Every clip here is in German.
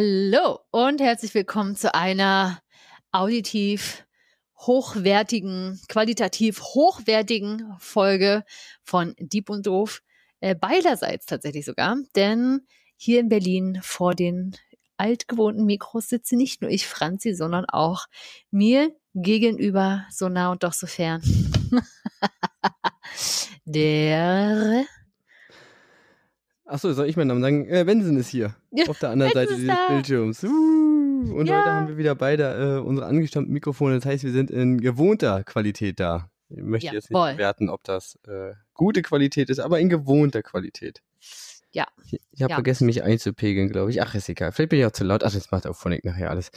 Hallo und herzlich willkommen zu einer auditiv hochwertigen, qualitativ hochwertigen Folge von Dieb und Doof. Äh, beiderseits tatsächlich sogar, denn hier in Berlin vor den altgewohnten Mikros sitze nicht nur ich, Franzi, sondern auch mir gegenüber so nah und doch so fern. Der Achso, soll ich meinen Namen sagen? Äh, Wensen ist hier. Ja, auf der anderen Seite dieses da. Bildschirms. Uh, und ja. heute haben wir wieder beide äh, unsere angestammten Mikrofone. Das heißt, wir sind in gewohnter Qualität da. Ich möchte ja, jetzt nicht bewerten, ob das äh, gute Qualität ist, aber in gewohnter Qualität. Ja. Ich, ich habe vergessen, mich einzupegeln, glaube ich. Ach, ist egal. Vielleicht bin ich auch zu laut. Ach, das macht auch Phonic nachher alles.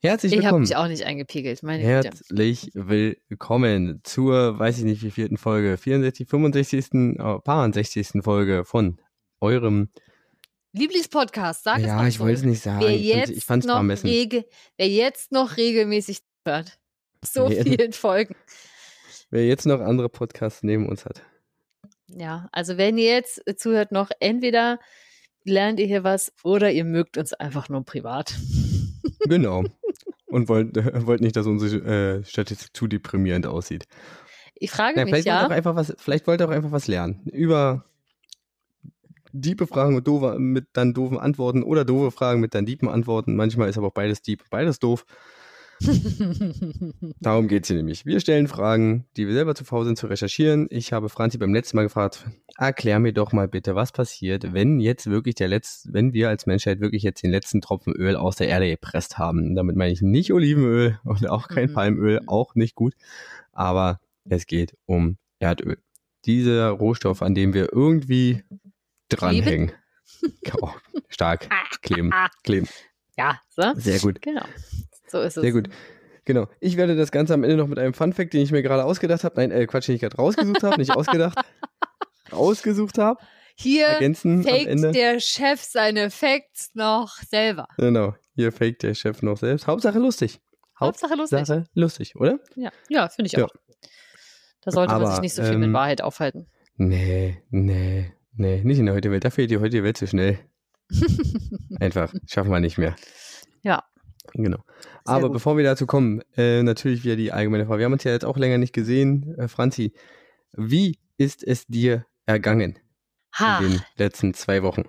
Herzlich willkommen. Ich habe mich auch nicht eingepegelt. Meine Herzlich Güte. willkommen zur, weiß ich nicht, wie vierten Folge, 64, 65., oh, paar 60. Folge von eurem Lieblingspodcast, sag ja, es Ja, ich wollte es nicht sagen. Wer jetzt, ich fand's noch rege, wer jetzt noch regelmäßig hört. So wer vielen Folgen. Wer jetzt noch andere Podcasts neben uns hat. Ja, also wenn ihr jetzt zuhört noch, entweder lernt ihr hier was oder ihr mögt uns einfach nur privat. Genau. Und wollt, äh, wollt nicht, dass unsere äh, Statistik zu deprimierend aussieht. Ich frage ja, mich vielleicht ja. Wollt auch einfach was, vielleicht wollt ihr auch einfach was lernen. Über diebe Fragen und doofe mit dann doofen Antworten oder doofe Fragen mit dann diepen Antworten. Manchmal ist aber auch beides deep, beides doof. Darum geht es hier nämlich. Wir stellen Fragen, die wir selber zu faul sind zu recherchieren. Ich habe Franzi beim letzten Mal gefragt, erklär mir doch mal bitte, was passiert, wenn jetzt wirklich der letzte, wenn wir als Menschheit wirklich jetzt den letzten Tropfen Öl aus der Erde gepresst haben. Damit meine ich nicht Olivenöl und auch kein mhm. Palmöl, auch nicht gut. Aber es geht um Erdöl. Dieser Rohstoff, an dem wir irgendwie dranhängen. Oh, stark. Kleben. Kleben. Ja, so. Sehr gut. Genau. So ist es. Sehr gut. Genau. Ich werde das Ganze am Ende noch mit einem Fun-Fact, den ich mir gerade ausgedacht habe. Nein, äh, Quatsch, den ich gerade rausgesucht habe, nicht ausgedacht. Ausgesucht habe. Hier ergänzen faked der Chef seine Facts noch selber. Genau. Hier faked der Chef noch selbst. Hauptsache lustig. Hauptsache lustig. Hauptsache lustig, oder? Ja, ja finde ich ja. auch. Da sollte Aber, man sich nicht so viel ähm, mit Wahrheit aufhalten. Nee, nee. Nee, nicht in der heutigen Welt. Dafür geht die heutige Welt zu schnell. Einfach, schaffen wir nicht mehr. Ja. Genau. Sehr Aber gut. bevor wir dazu kommen, äh, natürlich wieder die allgemeine Frage. Wir haben uns ja jetzt auch länger nicht gesehen. Äh, Franzi, wie ist es dir ergangen ha. in den letzten zwei Wochen?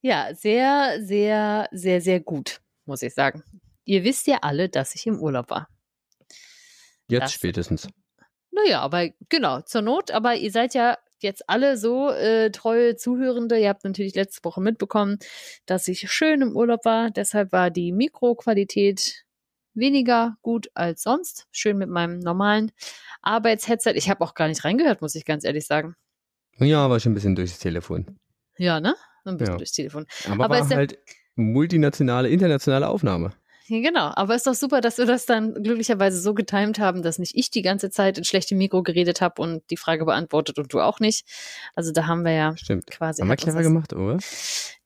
Ja, sehr, sehr, sehr, sehr gut, muss ich sagen. Ihr wisst ja alle, dass ich im Urlaub war. Jetzt das, spätestens. Naja, aber genau, zur Not, aber ihr seid ja jetzt alle so äh, treue Zuhörende. Ihr habt natürlich letzte Woche mitbekommen, dass ich schön im Urlaub war. Deshalb war die Mikroqualität weniger gut als sonst. Schön mit meinem normalen Arbeitsheadset. Ich habe auch gar nicht reingehört, muss ich ganz ehrlich sagen. Ja, aber schon ein bisschen durchs Telefon. Ja, ne? Ein bisschen ja. durchs Telefon. Aber, aber war halt multinationale, internationale Aufnahme. Genau, aber ist doch super, dass wir das dann glücklicherweise so getimt haben, dass nicht ich die ganze Zeit in schlechtem Mikro geredet habe und die Frage beantwortet und du auch nicht. Also da haben wir ja Stimmt. quasi. Haben wir clever gemacht, oder?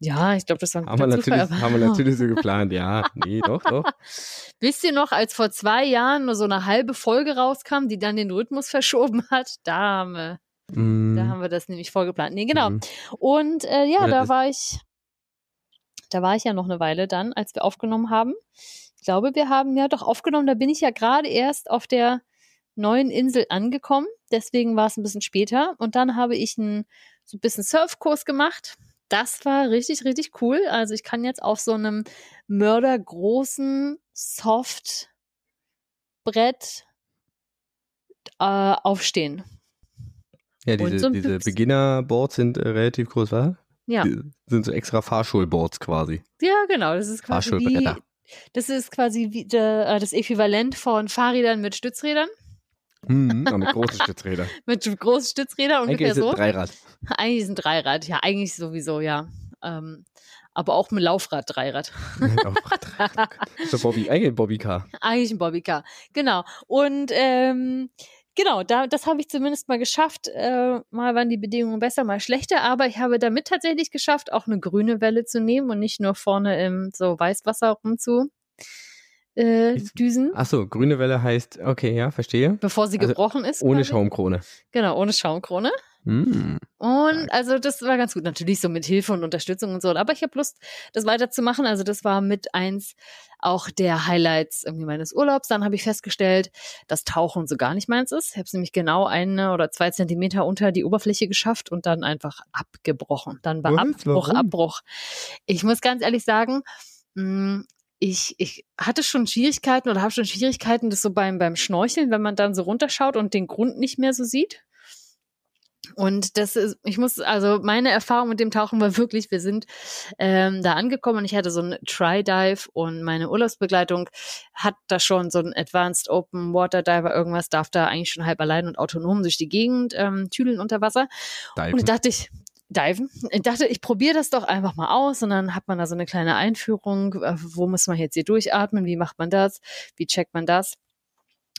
Ja, ich glaube, das war ein haben wir natürlich, Zufall, Haben wir natürlich so geplant, ja. Nee, doch, doch. Wisst ihr noch, als vor zwei Jahren nur so eine halbe Folge rauskam, die dann den Rhythmus verschoben hat? Da haben wir, mm. da haben wir das nämlich vorgeplant. Nee, genau. Mm. Und äh, ja, ja, da war ich da war ich ja noch eine Weile dann, als wir aufgenommen haben. Ich glaube, wir haben ja doch aufgenommen, da bin ich ja gerade erst auf der neuen Insel angekommen. Deswegen war es ein bisschen später. Und dann habe ich einen so ein bisschen Surfkurs gemacht. Das war richtig, richtig cool. Also ich kann jetzt auf so einem mördergroßen Softbrett äh, aufstehen. Ja, diese, so diese Beginner-Boards sind äh, relativ groß, wa? Ja. Die sind so extra Fahrschulboards quasi. Ja, genau. Das ist quasi wie, das ist quasi wie de, äh, das Äquivalent von Fahrrädern mit Stützrädern. Mhm, mit großen Stützrädern. mit großen Stützrädern ungefähr eigentlich so. Ist Dreirad. Eigentlich ist ein Dreirad, ja, eigentlich sowieso, ja. Ähm, aber auch mit Laufrad, Dreirad. Laufrad, Dreirad. so Bobby, eigentlich ein Bobbycar. Eigentlich ein Bobbycar, genau. Und ähm, genau, da, das habe ich zumindest mal geschafft. Äh, mal waren die Bedingungen besser, mal schlechter, aber ich habe damit tatsächlich geschafft, auch eine grüne Welle zu nehmen und nicht nur vorne im so Weißwasser rumzu. Äh, Düsen. Achso, grüne Welle heißt, okay, ja, verstehe. Bevor sie also gebrochen ist. Ohne quasi. Schaumkrone. Genau, ohne Schaumkrone. Mm. Und also das war ganz gut, natürlich so mit Hilfe und Unterstützung und so. Aber ich habe Lust, das weiterzumachen. Also das war mit eins auch der Highlights irgendwie meines Urlaubs. Dann habe ich festgestellt, dass Tauchen so gar nicht meins ist. Ich habe es nämlich genau eine oder zwei Zentimeter unter die Oberfläche geschafft und dann einfach abgebrochen. Dann war Was? Abbruch, Warum? Abbruch. Ich muss ganz ehrlich sagen, mh, mm, ich, ich hatte schon Schwierigkeiten oder habe schon Schwierigkeiten, das so beim, beim Schnorcheln, wenn man dann so runterschaut und den Grund nicht mehr so sieht. Und das ist, ich muss, also meine Erfahrung mit dem Tauchen war wirklich, wir sind ähm, da angekommen und ich hatte so ein Try-Dive und meine Urlaubsbegleitung hat da schon so ein Advanced Open Water Diver, irgendwas, darf da eigentlich schon halb allein und autonom durch die Gegend ähm, tüdeln unter Wasser. Diven. Und da dachte ich, diven. Ich dachte, ich probiere das doch einfach mal aus und dann hat man da so eine kleine Einführung, äh, wo muss man jetzt hier durchatmen, wie macht man das, wie checkt man das.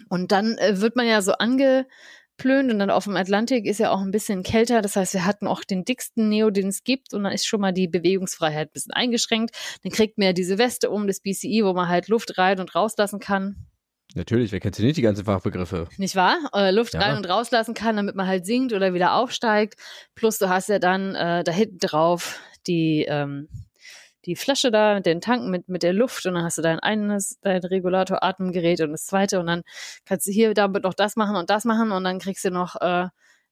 Und dann äh, wird man ja so angeplönt und dann auf dem Atlantik ist ja auch ein bisschen kälter. Das heißt, wir hatten auch den dicksten Neo, den es gibt und dann ist schon mal die Bewegungsfreiheit ein bisschen eingeschränkt. Dann kriegt man ja diese Weste um, das BCI, wo man halt Luft rein und rauslassen kann. Natürlich, wer kennt sie nicht die ganzen Fachbegriffe? Nicht wahr? Äh, Luft ja. rein und rauslassen kann, damit man halt sinkt oder wieder aufsteigt. Plus du hast ja dann äh, da hinten drauf die, ähm, die Flasche da, den Tank mit, mit der Luft und dann hast du dein eines, dein Regulator Atemgerät und das zweite und dann kannst du hier damit noch das machen und das machen und dann kriegst du noch äh,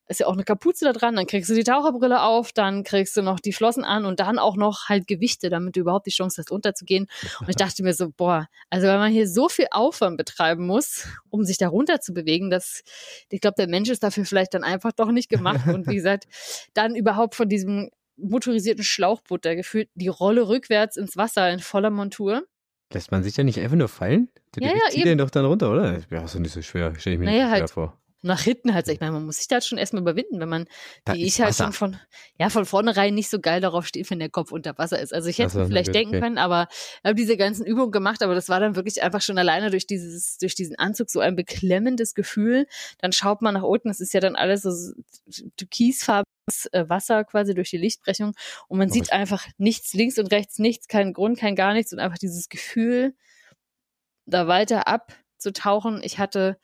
ist ja auch eine Kapuze da dran, dann kriegst du die Taucherbrille auf, dann kriegst du noch die Flossen an und dann auch noch halt Gewichte, damit du überhaupt die Chance hast, runterzugehen. Und ich dachte mir so, boah, also wenn man hier so viel Aufwand betreiben muss, um sich da runter zu bewegen, dass ich glaube, der Mensch ist dafür vielleicht dann einfach doch nicht gemacht. Und wie gesagt, dann überhaupt von diesem motorisierten Schlauchboot da gefühlt die Rolle rückwärts ins Wasser in voller Montur. Lässt man sich ja nicht einfach nur fallen? Der ja, ja, zieht den doch dann runter, oder? Ja, ist doch nicht so schwer, stelle ich mir naja, nicht halt, vor nach hinten halt, ich meine, man muss sich da halt schon erstmal überwinden, wenn man, da wie ich halt Wasser. schon von, ja, von vornherein nicht so geil darauf steht, wenn der Kopf unter Wasser ist. Also ich hätte also, vielleicht okay. denken können, aber ich habe diese ganzen Übungen gemacht, aber das war dann wirklich einfach schon alleine durch dieses, durch diesen Anzug so ein beklemmendes Gefühl. Dann schaut man nach unten, es ist ja dann alles so türkisfarbenes äh, Wasser quasi durch die Lichtbrechung und man oh, sieht einfach nichts links und rechts, nichts, keinen Grund, kein gar nichts und einfach dieses Gefühl, da weiter abzutauchen. Ich hatte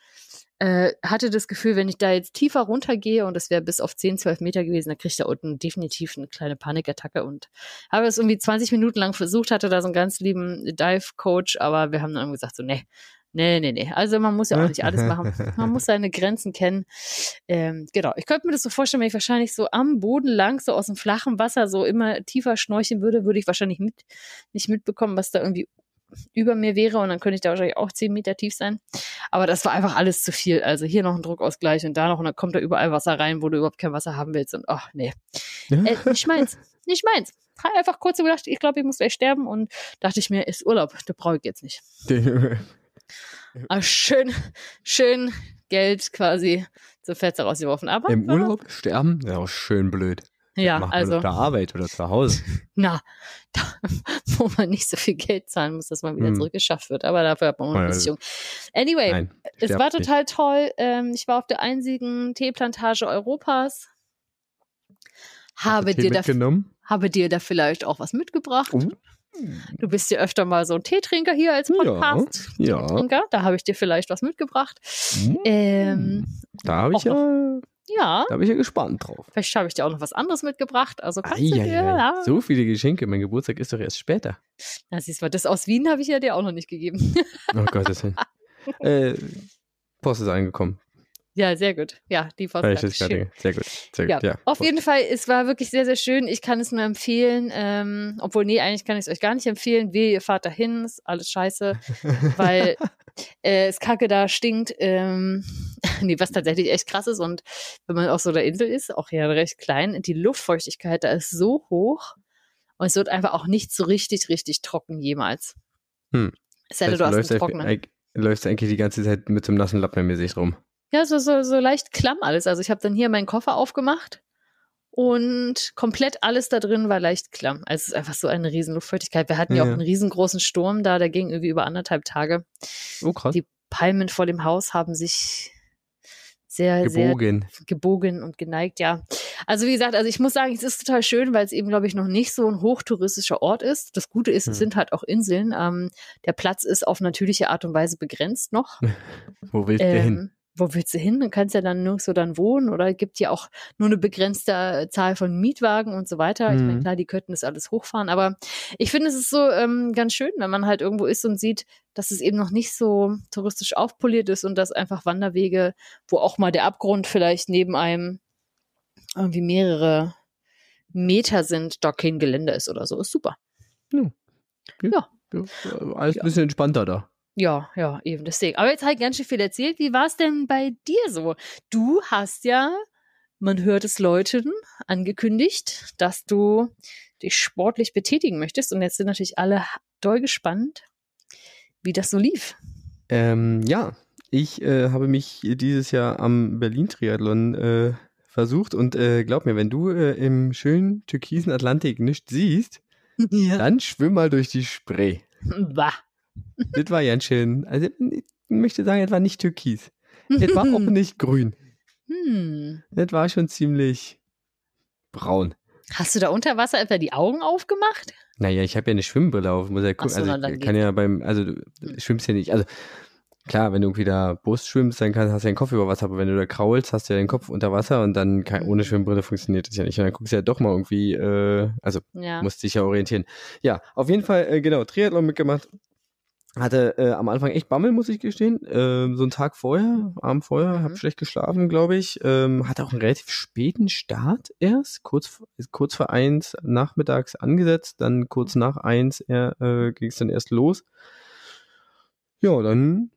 äh, hatte das Gefühl, wenn ich da jetzt tiefer runtergehe und es wäre bis auf 10, 12 Meter gewesen, dann kriege ich da unten definitiv eine kleine Panikattacke und habe es irgendwie 20 Minuten lang versucht, hatte da so einen ganz lieben Dive-Coach, aber wir haben dann gesagt so, nee, Nee, nee, nee. Also man muss ja auch nicht alles machen. Man muss seine Grenzen kennen. Ähm, genau. Ich könnte mir das so vorstellen, wenn ich wahrscheinlich so am Boden lang, so aus dem flachen Wasser, so immer tiefer schnorcheln würde, würde ich wahrscheinlich mit, nicht mitbekommen, was da irgendwie über mir wäre und dann könnte ich da wahrscheinlich auch zehn Meter tief sein. Aber das war einfach alles zu viel. Also hier noch ein Druckausgleich und da noch und dann kommt da überall Wasser rein, wo du überhaupt kein Wasser haben willst. Und ach nee. Äh, nicht meins. Nicht meins. Habe einfach kurz gedacht, ich glaube, ich muss gleich sterben und dachte ich mir, ist Urlaub, das brauche ich jetzt nicht. Aber schön, schön Geld quasi zur Fetze rausgeworfen. Aber im Urlaub sterben, ja schön blöd. Ja, Macht also. auf der Arbeit oder zu Hause. Na, da, wo man nicht so viel Geld zahlen muss, dass man wieder hm. zurückgeschafft wird. Aber dafür hat man eine Versicherung. Anyway, Nein, es war total nicht. toll. Ähm, ich war auf der einzigen Teeplantage Europas. Habe dir, da, habe dir da vielleicht auch was mitgebracht. Uh. Du bist ja öfter mal so ein Teetrinker hier als Podcast. Ja. ja. Da habe ich dir vielleicht was mitgebracht. Mm. Ähm, da habe ich ja ja. Da bin ich ja gespannt drauf. Vielleicht habe ich dir auch noch was anderes mitgebracht. Also kannst Ai, du dir, ja. So viele Geschenke. Mein Geburtstag ist doch erst später. Na, siehst du, das aus Wien habe ich ja dir auch noch nicht gegeben. oh Gottes Willen. äh, Post ist angekommen. Ja, sehr gut. Ja, die Post ist schön. Sehr gut. Sehr gut. Ja, ja. Auf jeden Fall, es war wirklich sehr, sehr schön. Ich kann es nur empfehlen. Ähm, obwohl, nee, eigentlich kann ich es euch gar nicht empfehlen. Wehe, ihr fahrt dahin, ist alles scheiße. weil äh, es kacke da stinkt. Ähm, nee, was tatsächlich echt krass ist. Und wenn man auf so einer Insel ist, auch ja recht klein, die Luftfeuchtigkeit da ist so hoch. Und es wird einfach auch nicht so richtig, richtig trocken jemals. Hm. Es heißt, du hast einen trockenen. Läufst eigentlich die ganze Zeit mit so einem nassen Lappen sich rum. Ja, so, so, so leicht klamm alles. Also ich habe dann hier meinen Koffer aufgemacht und komplett alles da drin war leicht klamm. Also es ist einfach so eine riesen Luftfeuchtigkeit. Wir hatten ja, ja auch einen riesengroßen Sturm da, der ging irgendwie über anderthalb Tage. Oh krass. Die Palmen vor dem Haus haben sich sehr, gebogen. sehr gebogen und geneigt, ja. Also wie gesagt, also ich muss sagen, es ist total schön, weil es eben, glaube ich, noch nicht so ein hochtouristischer Ort ist. Das Gute ist, hm. es sind halt auch Inseln. Ähm, der Platz ist auf natürliche Art und Weise begrenzt noch. Wo willst du ähm, hin? Wo willst du hin? Du kannst ja dann nur so dann wohnen oder gibt ja auch nur eine begrenzte äh, Zahl von Mietwagen und so weiter. Mhm. Ich meine, klar, die könnten das alles hochfahren, aber ich finde, es ist so ähm, ganz schön, wenn man halt irgendwo ist und sieht, dass es eben noch nicht so touristisch aufpoliert ist und dass einfach Wanderwege, wo auch mal der Abgrund vielleicht neben einem irgendwie mehrere Meter sind, da kein Gelände ist oder so, ist super. Ja. ja. ja. Alles ein bisschen entspannter da. Ja, ja, eben deswegen. Aber jetzt halt ganz schön viel erzählt. Wie war es denn bei dir so? Du hast ja, man hört es Leuten, angekündigt, dass du dich sportlich betätigen möchtest. Und jetzt sind natürlich alle doll gespannt, wie das so lief. Ähm, ja, ich äh, habe mich dieses Jahr am Berlin-Triathlon äh, versucht und äh, glaub mir, wenn du äh, im schönen türkisen Atlantik nichts siehst, ja. dann schwimm mal durch die Spree. Bah das war ganz schön. Also, ich möchte sagen, es war nicht türkis. Es war auch nicht grün. Hm. Das war schon ziemlich braun. Hast du da unter Wasser etwa die Augen aufgemacht? Naja, ich habe ja eine Schwimmbrille auf, muss ja gucken. So, also, ich kann ja beim, also du schwimmst ja nicht, also klar, wenn du irgendwie da Brust schwimmst, dann kann, hast du ja den Kopf über Wasser, aber wenn du da kraulst, hast du ja den Kopf unter Wasser und dann kann, ohne mhm. Schwimmbrille funktioniert das ja nicht. Und dann guckst du ja doch mal irgendwie, äh, also ja. musst dich ja orientieren. Ja, auf jeden Fall, äh, genau, Triathlon mitgemacht, hatte äh, am Anfang echt Bammel, muss ich gestehen. Ähm, so einen Tag vorher, Abend vorher, mhm. habe schlecht geschlafen, glaube ich. Ähm, hatte auch einen relativ späten Start erst, kurz, kurz vor eins nachmittags angesetzt, dann kurz nach eins äh, ging es dann erst los. Ja, dann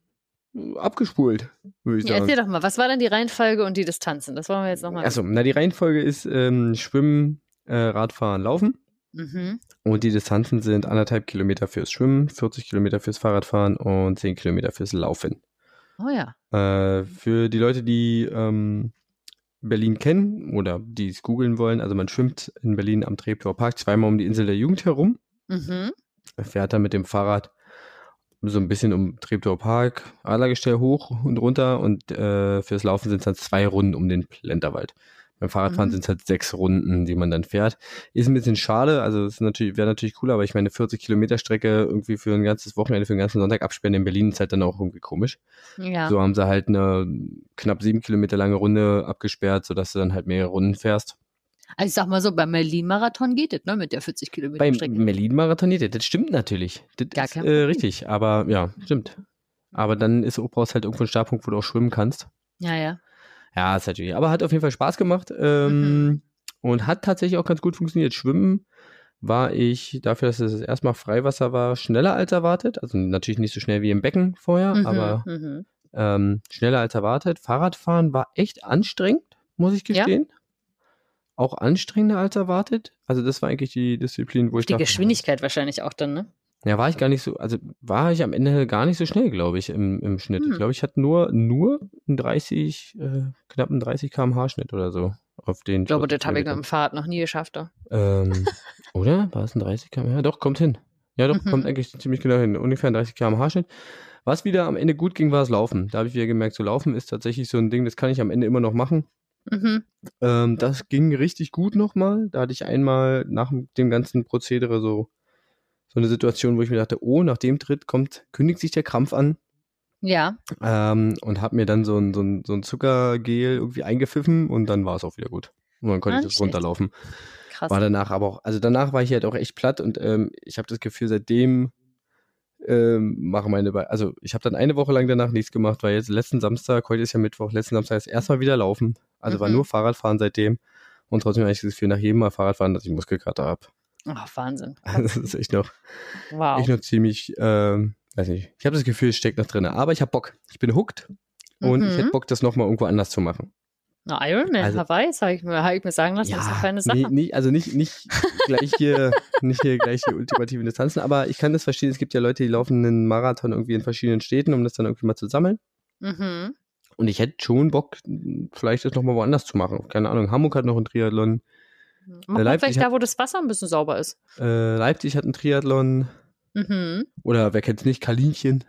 abgespult, würde ich ja, sagen. Erzähl doch mal, was war denn die Reihenfolge und die Distanzen? Das wollen wir jetzt nochmal. Achso, na die Reihenfolge ist ähm, Schwimmen, äh, Radfahren, Laufen. Mhm. Und die Distanzen sind anderthalb Kilometer fürs Schwimmen, 40 Kilometer fürs Fahrradfahren und 10 Kilometer fürs Laufen. Oh ja. Äh, für die Leute, die ähm, Berlin kennen oder die es googeln wollen, also man schwimmt in Berlin am Treptower Park zweimal um die Insel der Jugend herum. Mhm. Fährt dann mit dem Fahrrad so ein bisschen um Treptower Park, Adlergestell hoch und runter und äh, fürs Laufen sind es dann zwei Runden um den Plenterwald. Beim Fahrradfahren mhm. sind es halt sechs Runden, die man dann fährt. Ist ein bisschen schade, also es natürlich, wäre natürlich cool, aber ich meine, 40 Kilometer Strecke irgendwie für ein ganzes Wochenende, für einen ganzen Sonntag absperren in Berlin ist halt dann auch irgendwie komisch. Ja. So haben sie halt eine knapp sieben Kilometer lange Runde abgesperrt, sodass du dann halt mehrere Runden fährst. Also ich sag mal so, beim Berlin-Marathon geht es, ne, mit der 40 Kilometer beim Strecke. Beim Berlin-Marathon geht es, das stimmt natürlich. Das Gar ist äh, richtig, aber ja, stimmt. Aber dann ist brauchst halt irgendwo ein Startpunkt, wo du auch schwimmen kannst. Ja, ja. Ja, ist natürlich. Aber hat auf jeden Fall Spaß gemacht ähm, mhm. und hat tatsächlich auch ganz gut funktioniert. Schwimmen war ich, dafür, dass es erstmal Freiwasser war, schneller als erwartet. Also natürlich nicht so schnell wie im Becken vorher, mhm, aber mhm. Ähm, schneller als erwartet. Fahrradfahren war echt anstrengend, muss ich gestehen. Ja. Auch anstrengender als erwartet. Also das war eigentlich die Disziplin, wo ich Die Geschwindigkeit wahrscheinlich auch dann, ne? Ja, war ich gar nicht so, also war ich am Ende gar nicht so schnell, glaube ich, im, im Schnitt. Hm. Ich glaube, ich hatte nur, nur einen 30, äh, knapp einen 30 kmh Schnitt oder so auf den. Ich glaube, das habe ich dem Fahrrad noch nie geschafft. Ähm, oder? War es ein 30 kmh? Ja, doch, kommt hin. Ja, doch, mhm. kommt eigentlich ziemlich genau hin. Ungefähr ein 30 kmh Schnitt. Was wieder am Ende gut ging, war das Laufen. Da habe ich wieder gemerkt, so Laufen ist tatsächlich so ein Ding, das kann ich am Ende immer noch machen. Mhm. Ähm, das ging richtig gut nochmal. Da hatte ich einmal nach dem ganzen Prozedere so so eine Situation, wo ich mir dachte, oh, nach dem Tritt kommt, kündigt sich der Krampf an. Ja. Ähm, und habe mir dann so ein, so, ein, so ein Zuckergel irgendwie eingepfiffen und dann war es auch wieder gut. Und dann konnte ah, ich das runterlaufen. Krass. War danach aber auch, also danach war ich halt auch echt platt und ähm, ich habe das Gefühl, seitdem ähm, mache meine, Be also ich habe dann eine Woche lang danach nichts gemacht, weil jetzt letzten Samstag, heute ist ja Mittwoch, letzten Samstag ist erstmal wieder laufen. Also mhm. war nur Fahrradfahren seitdem und trotzdem habe ich das Gefühl, nach jedem Mal Fahrradfahren, dass ich Muskelkater habe. Ach, Wahnsinn. das ist echt noch, wow. echt noch ziemlich, ähm, weiß nicht. Ich habe das Gefühl, es steckt noch drin. Aber ich habe Bock. Ich bin hooked und mhm. ich hätte Bock, das nochmal irgendwo anders zu machen. Na, Ironman also, Hawaii, habe ich, mir, hab ich mir sagen lassen, ja, das ist eine feine Sache. Nee, nee, also nicht, nicht gleich hier, nicht hier gleich die ultimativen Distanzen, aber ich kann das verstehen. Es gibt ja Leute, die laufen einen Marathon irgendwie in verschiedenen Städten, um das dann irgendwie mal zu sammeln. Mhm. Und ich hätte schon Bock, vielleicht das nochmal woanders zu machen. Keine Ahnung, Hamburg hat noch einen Triathlon. Äh, Leipzig vielleicht da, wo das Wasser ein bisschen sauber ist. Äh, Leipzig hat einen Triathlon. Mhm. Oder wer kennt es nicht, Kalinchen.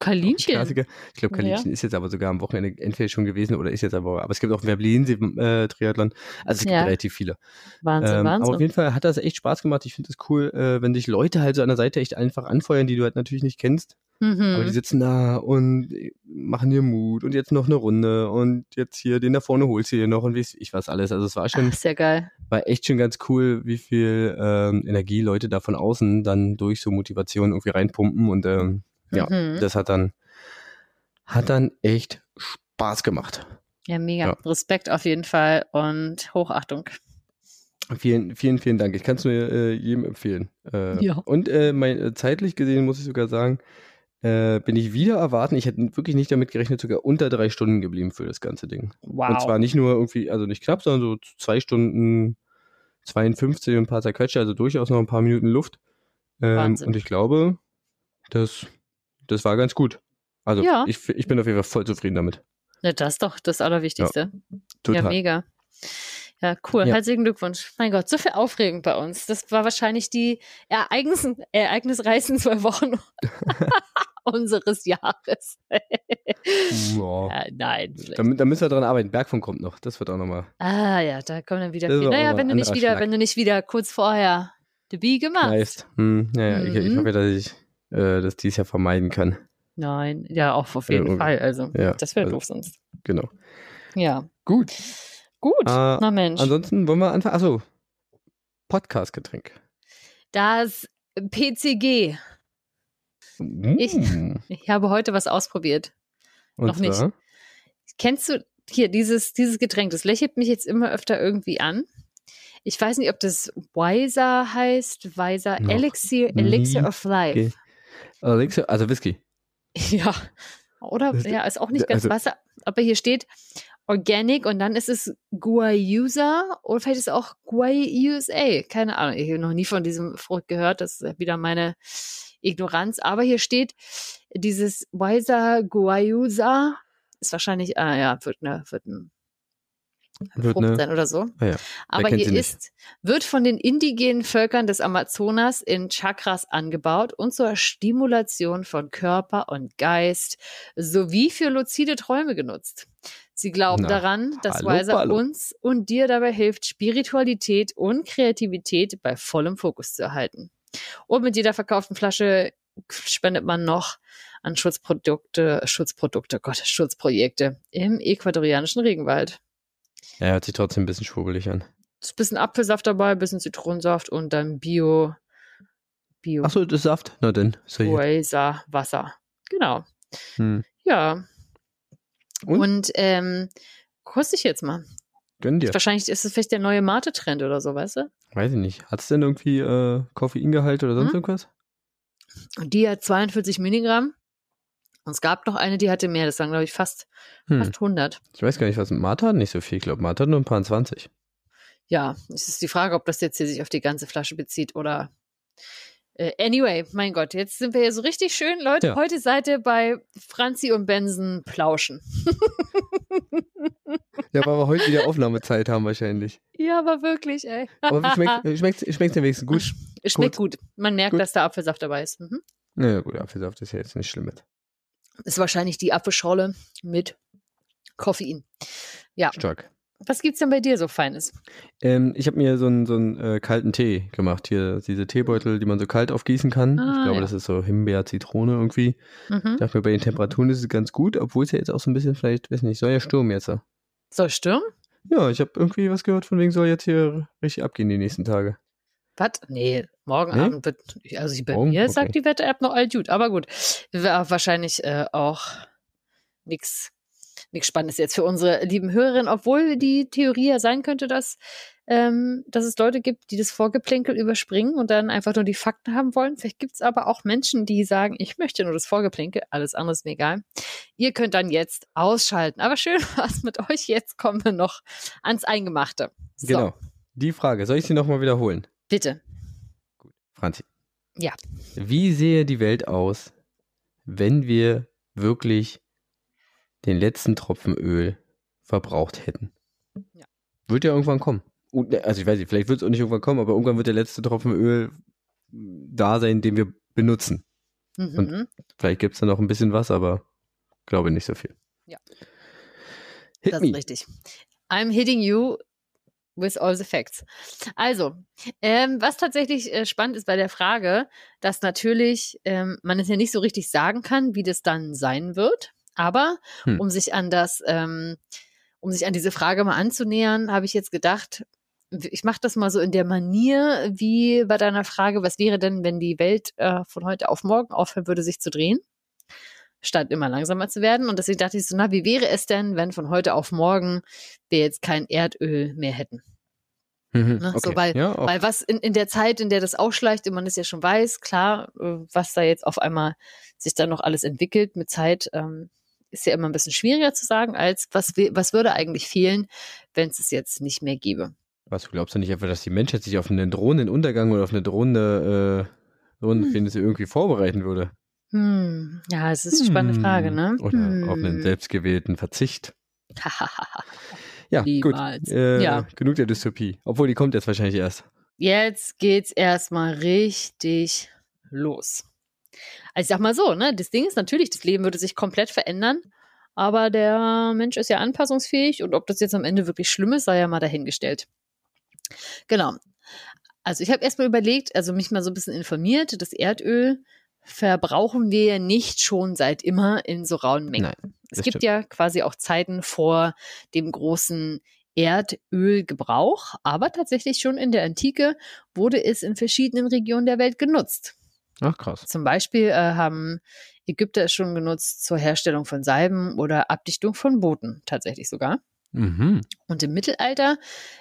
Kalinchen. Ich glaube, Kalinchen ja. ist jetzt aber sogar am Wochenende entweder schon gewesen oder ist jetzt aber. Aber es gibt auch Verblinsee-Triathlon. also es gibt ja. relativ viele. Wahnsinn, ähm, Wahnsinn. Aber auf jeden Fall hat das echt Spaß gemacht. Ich finde es cool, äh, wenn sich Leute halt so an der Seite echt einfach anfeuern, die du halt natürlich nicht kennst. Mhm. Aber die sitzen da und machen dir Mut und jetzt noch eine Runde und jetzt hier den da vorne holst du dir noch und wie ich was alles. Also es war schon. Ach, sehr geil. War echt schon ganz cool, wie viel ähm, Energie Leute da von außen dann durch so Motivation irgendwie reinpumpen und ähm, ja, mhm. das hat dann, hat dann echt Spaß gemacht. Ja, mega. Ja. Respekt auf jeden Fall und Hochachtung. Vielen, vielen, vielen Dank. Ich kann es nur äh, jedem empfehlen. Äh, ja. Und äh, mein, äh, zeitlich gesehen muss ich sogar sagen, äh, bin ich wieder erwarten. Ich hätte wirklich nicht damit gerechnet, sogar unter drei Stunden geblieben für das ganze Ding. Wow. Und zwar nicht nur irgendwie, also nicht knapp, sondern so zwei Stunden 52 und ein paar zerquetsche, also durchaus noch ein paar Minuten Luft. Ähm, und ich glaube, das das war ganz gut. Also ja. ich, ich bin auf jeden Fall voll zufrieden damit. Ja, das ist doch das Allerwichtigste. Ja, total. ja mega. Ja, cool. Ja. Herzlichen Glückwunsch. Mein Gott, so viel Aufregung bei uns. Das war wahrscheinlich die Ereignis, ereignisreichsten zwei Wochen unseres Jahres. ja, nein. Da, da, müssen wir dran arbeiten. Bergfunk kommt noch. Das wird auch nochmal. Ah ja, da kommen dann wieder viele. Naja, wenn du nicht wieder, wenn du nicht wieder kurz vorher Debüt gemacht. Nice. Hm, ja, ja, mhm. ich, ich mhm. hoffe, dass ich äh, das dies ja vermeiden kann. Nein, ja, auch auf jeden äh, Fall. Also, ja, das wäre also, doof sonst. Genau. Ja. Gut. Gut, äh, na Mensch. Ansonsten wollen wir anfangen. Achso, Podcast-Getränk. Das PCG. Mm. Ich, ich habe heute was ausprobiert. Und Noch zwar? nicht. Kennst du hier dieses, dieses Getränk? Das lächelt mich jetzt immer öfter irgendwie an. Ich weiß nicht, ob das Wiser heißt. Wiser Elixir, Elixir of Life. Elixir, also Whisky. Ja. Oder? Ja, ist auch nicht ganz also, Wasser. Aber hier steht Organic und dann ist es Guayusa oder vielleicht ist es auch Guayusa. Keine Ahnung. Ich habe noch nie von diesem Frucht gehört. Das ist wieder meine Ignoranz. Aber hier steht dieses Wiser Guayusa. Ist wahrscheinlich, ah ja, wird, eine, wird ein wird Frucht ne? sein oder so. Ah ja, Aber hier ist, wird von den indigenen Völkern des Amazonas in Chakras angebaut und zur Stimulation von Körper und Geist sowie für luzide Träume genutzt. Sie glauben Na, daran, dass hallo, Weiser hallo. uns und dir dabei hilft, Spiritualität und Kreativität bei vollem Fokus zu erhalten. Und mit jeder verkauften Flasche spendet man noch an Schutzprodukte, Schutzprodukte, Gott, Schutzprojekte im äquatorianischen Regenwald. Ja, hört sich trotzdem ein bisschen schwurbelig an. Ist ein bisschen Apfelsaft dabei, ein bisschen Zitronensaft und dann Bio. Bio. Achso, das ist Saft? Na denn. Oaser Wasser. Genau. Hm. Ja. Und, und ähm, koste ich jetzt mal. Gönn dir. Wahrscheinlich ist es vielleicht der neue Mate-Trend oder so, weißt du? Weiß ich nicht. Hat es denn irgendwie äh, Koffeingehalt oder sonst hm? irgendwas? Die hat 42 Milligramm. Und es gab noch eine, die hatte mehr. Das waren, glaube ich, fast, hm. fast 100. Ich weiß gar nicht, was Martha hat. Nicht so viel. Ich glaube, Martha hat nur ein paar 20. Ja, es ist die Frage, ob das jetzt hier sich auf die ganze Flasche bezieht oder. Äh, anyway, mein Gott, jetzt sind wir hier so richtig schön. Leute, ja. heute seid ihr bei Franzi und Benson plauschen. ja, weil wir heute wieder Aufnahmezeit haben wahrscheinlich. Ja, aber wirklich, ey. aber wie schmeckt, schmeckt, schmeckt der wenigstens gut? Schmeckt gut. gut. Man merkt, gut. dass da Apfelsaft dabei ist. Mhm. Ja, gut, Apfelsaft ist ja jetzt nicht schlimm mit ist wahrscheinlich die Apfelschorle mit Koffein. Ja. Stark. Was gibt's denn bei dir so Feines? Ähm, ich habe mir so einen, so einen äh, kalten Tee gemacht. Hier diese Teebeutel, die man so kalt aufgießen kann. Ah, ich glaube, ja. das ist so Himbeer, Zitrone irgendwie. Mhm. Ich dachte mir, bei den Temperaturen ist es ganz gut, obwohl es ja jetzt auch so ein bisschen vielleicht, weiß nicht, soll ja Sturm jetzt. Soll Sturm? Ja, ich habe irgendwie was gehört, von wegen soll jetzt hier richtig abgehen die nächsten Tage. Was? Nee, morgen nee? Abend wird, also bei morgen? mir okay. sagt die Wetter-App noch all gut, aber gut. Wahrscheinlich äh, auch nichts nichts Spannendes jetzt für unsere lieben Hörerinnen, obwohl die Theorie ja sein könnte, dass, ähm, dass es Leute gibt, die das Vorgeplänkel überspringen und dann einfach nur die Fakten haben wollen. Vielleicht gibt es aber auch Menschen, die sagen, ich möchte nur das Vorgeplänkel, alles andere ist mir egal. Ihr könnt dann jetzt ausschalten. Aber schön was mit euch. Jetzt kommen wir noch ans Eingemachte. So. Genau. Die Frage, soll ich sie nochmal wiederholen? Bitte. Gut. Franzi. Ja. Wie sähe die Welt aus, wenn wir wirklich den letzten Tropfen Öl verbraucht hätten? Ja. Wird ja irgendwann kommen. Also ich weiß nicht, vielleicht wird es auch nicht irgendwann kommen, aber irgendwann wird der letzte Tropfen Öl da sein, den wir benutzen. Mhm. Und vielleicht gibt es da noch ein bisschen was, aber glaube nicht so viel. Ja. Hit das me. ist richtig. I'm hitting you with all the facts. Also, ähm, was tatsächlich äh, spannend ist bei der Frage, dass natürlich ähm, man es ja nicht so richtig sagen kann, wie das dann sein wird. Aber hm. um sich an das, ähm, um sich an diese Frage mal anzunähern, habe ich jetzt gedacht, ich mache das mal so in der Manier wie bei deiner Frage, was wäre denn, wenn die Welt äh, von heute auf morgen aufhören würde, sich zu drehen? statt immer langsamer zu werden. Und deswegen dachte ich so, na, wie wäre es denn, wenn von heute auf morgen wir jetzt kein Erdöl mehr hätten? Mhm, ne? okay. so, weil, ja, weil was in, in der Zeit, in der das ausschleicht und man es ja schon weiß, klar, äh, was da jetzt auf einmal sich dann noch alles entwickelt mit Zeit, ähm, ist ja immer ein bisschen schwieriger zu sagen, als was, was würde eigentlich fehlen, wenn es es jetzt nicht mehr gäbe. Was, du glaubst du nicht einfach, dass die Menschheit sich auf einen drohenden Untergang oder auf eine drohende, äh, drohende hm. irgendwie vorbereiten würde? Hm. Ja, es ist eine spannende hm. Frage, ne? Oder auf einen hm. selbstgewählten Verzicht. ja, Niemals. gut. Äh, ja. Genug der Dystopie. Obwohl, die kommt jetzt wahrscheinlich erst. Jetzt geht's erstmal richtig los. Also ich sag mal so, ne, das Ding ist natürlich, das Leben würde sich komplett verändern, aber der Mensch ist ja anpassungsfähig und ob das jetzt am Ende wirklich schlimm ist, sei ja mal dahingestellt. Genau. Also ich habe erstmal überlegt, also mich mal so ein bisschen informiert, das Erdöl verbrauchen wir ja nicht schon seit immer in so rauen Mengen. Nein, es gibt stimmt. ja quasi auch Zeiten vor dem großen Erdölgebrauch, aber tatsächlich schon in der Antike wurde es in verschiedenen Regionen der Welt genutzt. Ach krass. Zum Beispiel äh, haben Ägypter es schon genutzt zur Herstellung von Salben oder Abdichtung von Booten, tatsächlich sogar. Mhm. Und im Mittelalter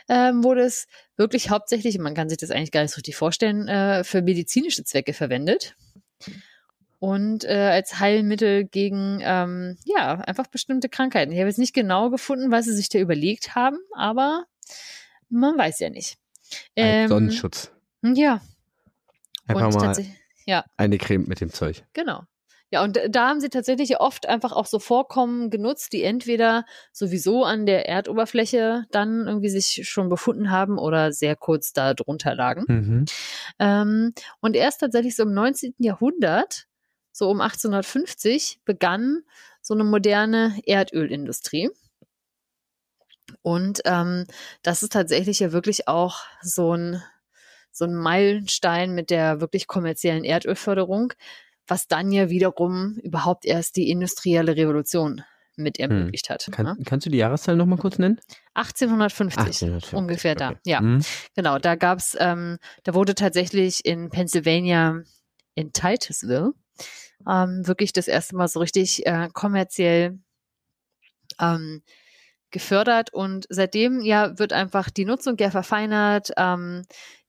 äh, wurde es wirklich hauptsächlich, man kann sich das eigentlich gar nicht so richtig vorstellen, äh, für medizinische Zwecke verwendet. Und äh, als Heilmittel gegen, ähm, ja, einfach bestimmte Krankheiten. Ich habe jetzt nicht genau gefunden, was sie sich da überlegt haben, aber man weiß ja nicht. Ähm, Sonnenschutz. Ja. Einfach und mal ja. eine Creme mit dem Zeug. Genau. Ja, und da haben sie tatsächlich oft einfach auch so Vorkommen genutzt, die entweder sowieso an der Erdoberfläche dann irgendwie sich schon befunden haben oder sehr kurz da drunter lagen. Mhm. Ähm, und erst tatsächlich so im 19. Jahrhundert, so um 1850, begann so eine moderne Erdölindustrie. Und ähm, das ist tatsächlich ja wirklich auch so ein, so ein Meilenstein mit der wirklich kommerziellen Erdölförderung was dann ja wiederum überhaupt erst die industrielle Revolution mit hm. ermöglicht hat. Kann, ne? Kannst du die Jahreszahl nochmal kurz nennen? 1850, 1850 ungefähr okay. da. Ja, mhm. genau. Da gab's, ähm, da wurde tatsächlich in Pennsylvania in Titusville ähm, wirklich das erste Mal so richtig äh, kommerziell ähm, gefördert und seitdem ja wird einfach die Nutzung ja verfeinert. Ähm,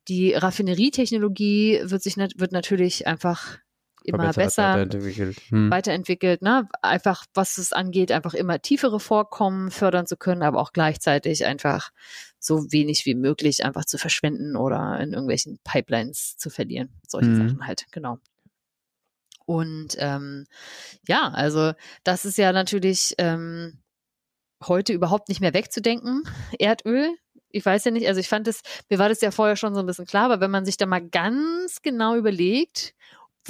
die Raffinerietechnologie wird sich wird natürlich einfach immer besser weiterentwickelt. Hm. weiterentwickelt, ne? Einfach, was es angeht, einfach immer tiefere Vorkommen fördern zu können, aber auch gleichzeitig einfach so wenig wie möglich einfach zu verschwenden oder in irgendwelchen Pipelines zu verlieren. Solche hm. Sachen halt, genau. Und ähm, ja, also das ist ja natürlich ähm, heute überhaupt nicht mehr wegzudenken. Erdöl, ich weiß ja nicht, also ich fand es, mir war das ja vorher schon so ein bisschen klar, aber wenn man sich da mal ganz genau überlegt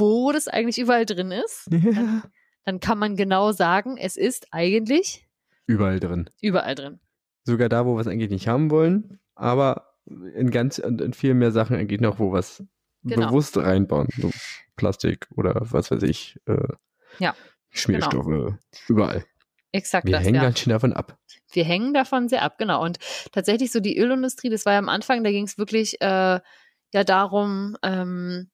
wo das eigentlich überall drin ist, ja. dann, dann kann man genau sagen, es ist eigentlich überall drin. Überall drin. Sogar da, wo wir es eigentlich nicht haben wollen, aber in ganz in viel mehr Sachen eigentlich noch, wo wir es genau. bewusst reinbauen. So Plastik oder was weiß ich. Äh, ja. Schmierstoffe, genau. überall. Exakt. Wir das, hängen ja. ganz schön davon ab. Wir hängen davon sehr ab, genau. Und tatsächlich so die Ölindustrie, das war ja am Anfang, da ging es wirklich äh, ja darum, ähm,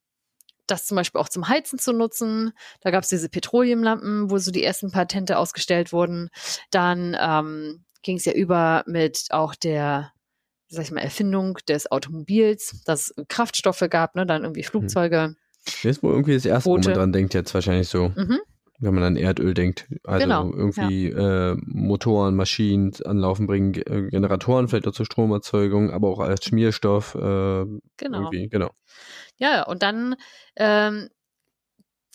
das zum Beispiel auch zum Heizen zu nutzen. Da gab es diese Petroleumlampen, wo so die ersten Patente ausgestellt wurden. Dann ähm, ging es ja über mit auch der sag ich mal, Erfindung des Automobils, dass es Kraftstoffe gab, ne, dann irgendwie mhm. Flugzeuge. Das ist wohl irgendwie das erste, Boote. wo man dran denkt, jetzt wahrscheinlich so. Mhm. Wenn man an Erdöl denkt. Also genau, irgendwie ja. äh, Motoren, Maschinen anlaufen bringen, äh, Generatoren vielleicht auch zur Stromerzeugung, aber auch als Schmierstoff. Äh, genau. Irgendwie, genau. Ja, und dann ähm,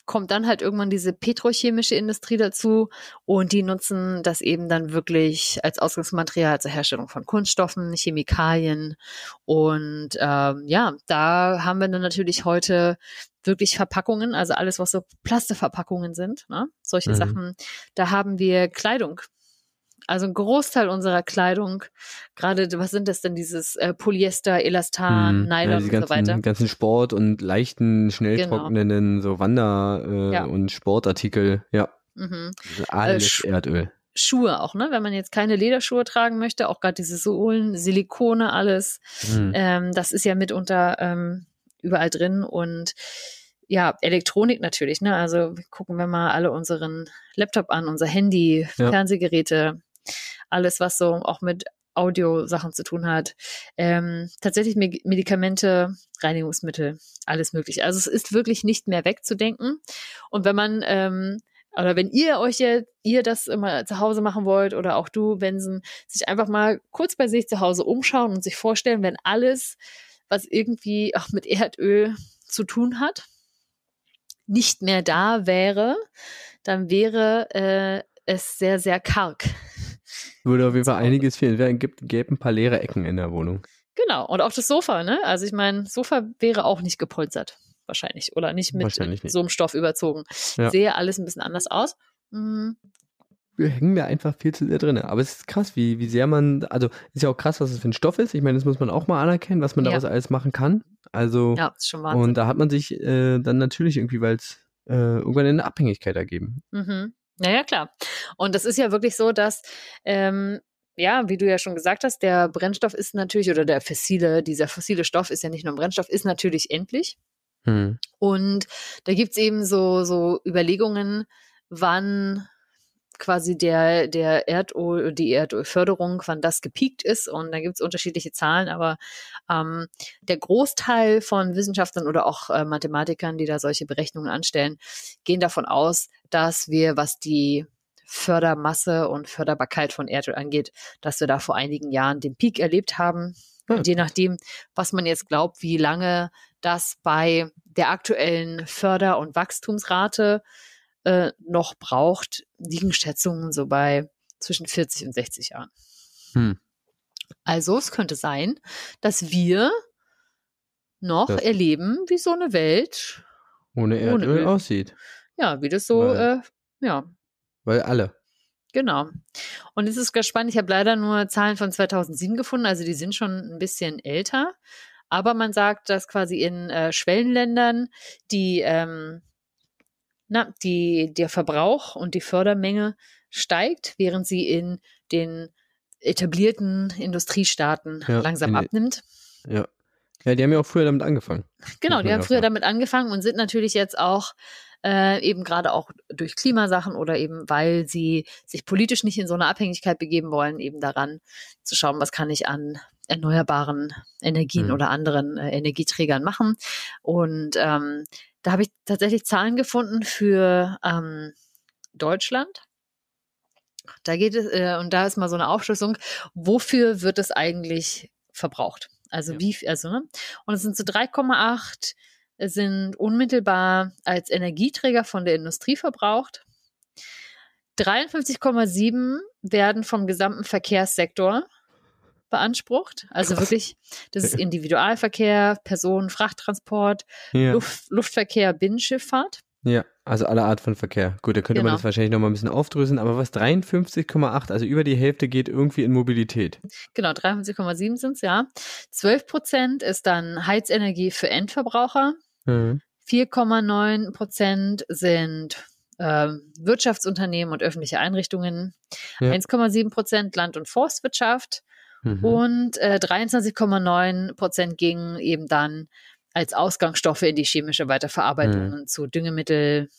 kommt dann halt irgendwann diese petrochemische Industrie dazu und die nutzen das eben dann wirklich als Ausgangsmaterial zur Herstellung von Kunststoffen, Chemikalien und ähm, ja, da haben wir dann natürlich heute wirklich Verpackungen, also alles, was so Plasteverpackungen sind, ne? solche mhm. Sachen. Da haben wir Kleidung. Also ein Großteil unserer Kleidung, gerade was sind das denn, dieses äh, Polyester, Elastan, mhm. Nylon ja, und ganzen, so weiter. ganzen Sport und leichten, schnell genau. trocknenden so Wander- äh, ja. und Sportartikel, ja. Mhm. Alles äh, Erdöl. Schuhe auch, ne? Wenn man jetzt keine Lederschuhe tragen möchte, auch gerade diese Sohlen, Silikone, alles, mhm. ähm, das ist ja mitunter ähm, überall drin und ja, Elektronik natürlich, ne? Also gucken wir mal alle unseren Laptop an, unser Handy, ja. Fernsehgeräte, alles, was so auch mit Audio-Sachen zu tun hat. Ähm, tatsächlich Medikamente, Reinigungsmittel, alles mögliche. Also es ist wirklich nicht mehr wegzudenken. Und wenn man ähm, oder wenn ihr euch ja, ihr das immer zu Hause machen wollt oder auch du, Benson, sich einfach mal kurz bei sich zu Hause umschauen und sich vorstellen, wenn alles, was irgendwie auch mit Erdöl zu tun hat, nicht mehr da wäre, dann wäre äh, es sehr, sehr karg. Würde auf jeden Fall einiges fehlen. Es gibt, gäbe ein paar leere Ecken in der Wohnung. Genau. Und auch das Sofa, ne? Also ich meine, Sofa wäre auch nicht gepolstert wahrscheinlich. Oder nicht mit nicht. so einem Stoff überzogen. Ja. Sehe alles ein bisschen anders aus. Mhm. Wir hängen da einfach viel zu sehr drin. Aber es ist krass, wie, wie sehr man, also ist ja auch krass, was es für ein Stoff ist. Ich meine, das muss man auch mal anerkennen, was man daraus alles machen kann. Also, ja, ist schon Wahnsinn. Und da hat man sich äh, dann natürlich irgendwie, weil es äh, irgendwann eine Abhängigkeit ergeben. Mhm. Naja, klar. Und das ist ja wirklich so, dass ähm, ja, wie du ja schon gesagt hast, der Brennstoff ist natürlich, oder der fossile, dieser fossile Stoff ist ja nicht nur ein Brennstoff, ist natürlich endlich. Hm. Und da gibt's eben so, so Überlegungen, wann quasi der, der Erdöl, die Erdölförderung, wann das gepiekt ist. Und da gibt's unterschiedliche Zahlen, aber ähm, der Großteil von Wissenschaftlern oder auch äh, Mathematikern, die da solche Berechnungen anstellen, gehen davon aus, dass wir, was die Fördermasse und Förderbarkeit von Erdöl angeht, dass wir da vor einigen Jahren den Peak erlebt haben. Hm. Und je nachdem, was man jetzt glaubt, wie lange das bei der aktuellen Förder- und Wachstumsrate äh, noch braucht, liegen Schätzungen so bei zwischen 40 und 60 Jahren. Hm. Also es könnte sein, dass wir noch das erleben, wie so eine Welt ohne Erdöl ohne aussieht. Ja, wie das so, weil, äh, ja. Weil alle. Genau. Und es ist ganz spannend. Ich habe leider nur Zahlen von 2007 gefunden, also die sind schon ein bisschen älter. Aber man sagt, dass quasi in äh, Schwellenländern die, ähm, na, die, der Verbrauch und die Fördermenge steigt, während sie in den etablierten Industriestaaten ja, langsam abnimmt. Ja. Ja, die haben ja auch früher damit angefangen. Genau, die haben früher damit angefangen und sind natürlich jetzt auch äh, eben gerade auch durch Klimasachen oder eben weil sie sich politisch nicht in so eine Abhängigkeit begeben wollen, eben daran zu schauen, was kann ich an erneuerbaren Energien mhm. oder anderen äh, Energieträgern machen. Und ähm, da habe ich tatsächlich Zahlen gefunden für ähm, Deutschland. Da geht es, äh, und da ist mal so eine Aufschlüsselung, wofür wird es eigentlich verbraucht? Also ja. wie, also, ne? Und es sind so 3,8 sind unmittelbar als Energieträger von der Industrie verbraucht. 53,7 werden vom gesamten Verkehrssektor beansprucht. Also Krass. wirklich, das ist Individualverkehr, Personen, Frachttransport, ja. Luft, Luftverkehr, Binnenschifffahrt. Ja, also alle Art von Verkehr. Gut, da könnte genau. man das wahrscheinlich nochmal ein bisschen aufdröseln, aber was 53,8, also über die Hälfte geht irgendwie in Mobilität. Genau, 53,7 sind es, ja. 12 Prozent ist dann Heizenergie für Endverbraucher. Mhm. 4,9 Prozent sind äh, Wirtschaftsunternehmen und öffentliche Einrichtungen. Ja. 1,7 Prozent Land- und Forstwirtschaft. Mhm. Und äh, 23,9 Prozent gingen eben dann als Ausgangsstoffe in die chemische Weiterverarbeitung mhm. zu Düngemittel,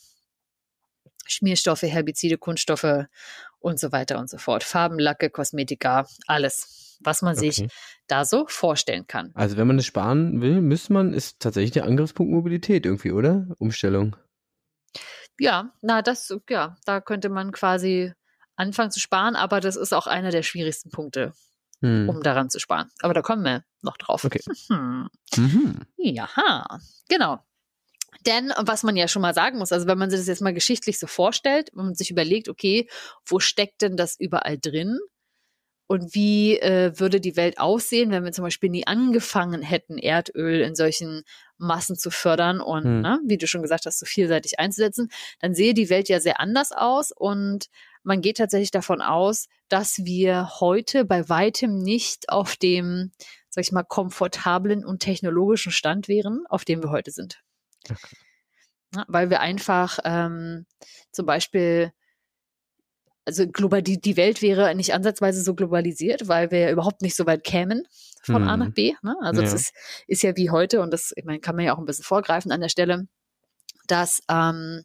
Schmierstoffe, Herbizide, Kunststoffe und so weiter und so fort. Farben, Lacke, Kosmetika, alles, was man okay. sich da so vorstellen kann. Also wenn man das sparen will, müsste man, ist tatsächlich der Angriffspunkt Mobilität irgendwie, oder? Umstellung. Ja, na das, ja, da könnte man quasi anfangen zu sparen, aber das ist auch einer der schwierigsten Punkte hm. um daran zu sparen. Aber da kommen wir noch drauf. Okay. Hm. Mhm. Jaha, genau. Denn was man ja schon mal sagen muss, also wenn man sich das jetzt mal geschichtlich so vorstellt und sich überlegt, okay, wo steckt denn das überall drin? und wie äh, würde die Welt aussehen, wenn wir zum Beispiel nie angefangen hätten, Erdöl in solchen Massen zu fördern und, hm. ne, wie du schon gesagt hast, so vielseitig einzusetzen, dann sehe die Welt ja sehr anders aus und man geht tatsächlich davon aus, dass wir heute bei weitem nicht auf dem, sag ich mal, komfortablen und technologischen Stand wären, auf dem wir heute sind. Okay. Ja, weil wir einfach ähm, zum Beispiel also global, die, die Welt wäre nicht ansatzweise so globalisiert, weil wir überhaupt nicht so weit kämen von hm. A nach mhm. B. Ne? Also ja. das ist, ist ja wie heute, und das, ich meine, kann man ja auch ein bisschen vorgreifen an der Stelle, dass ähm,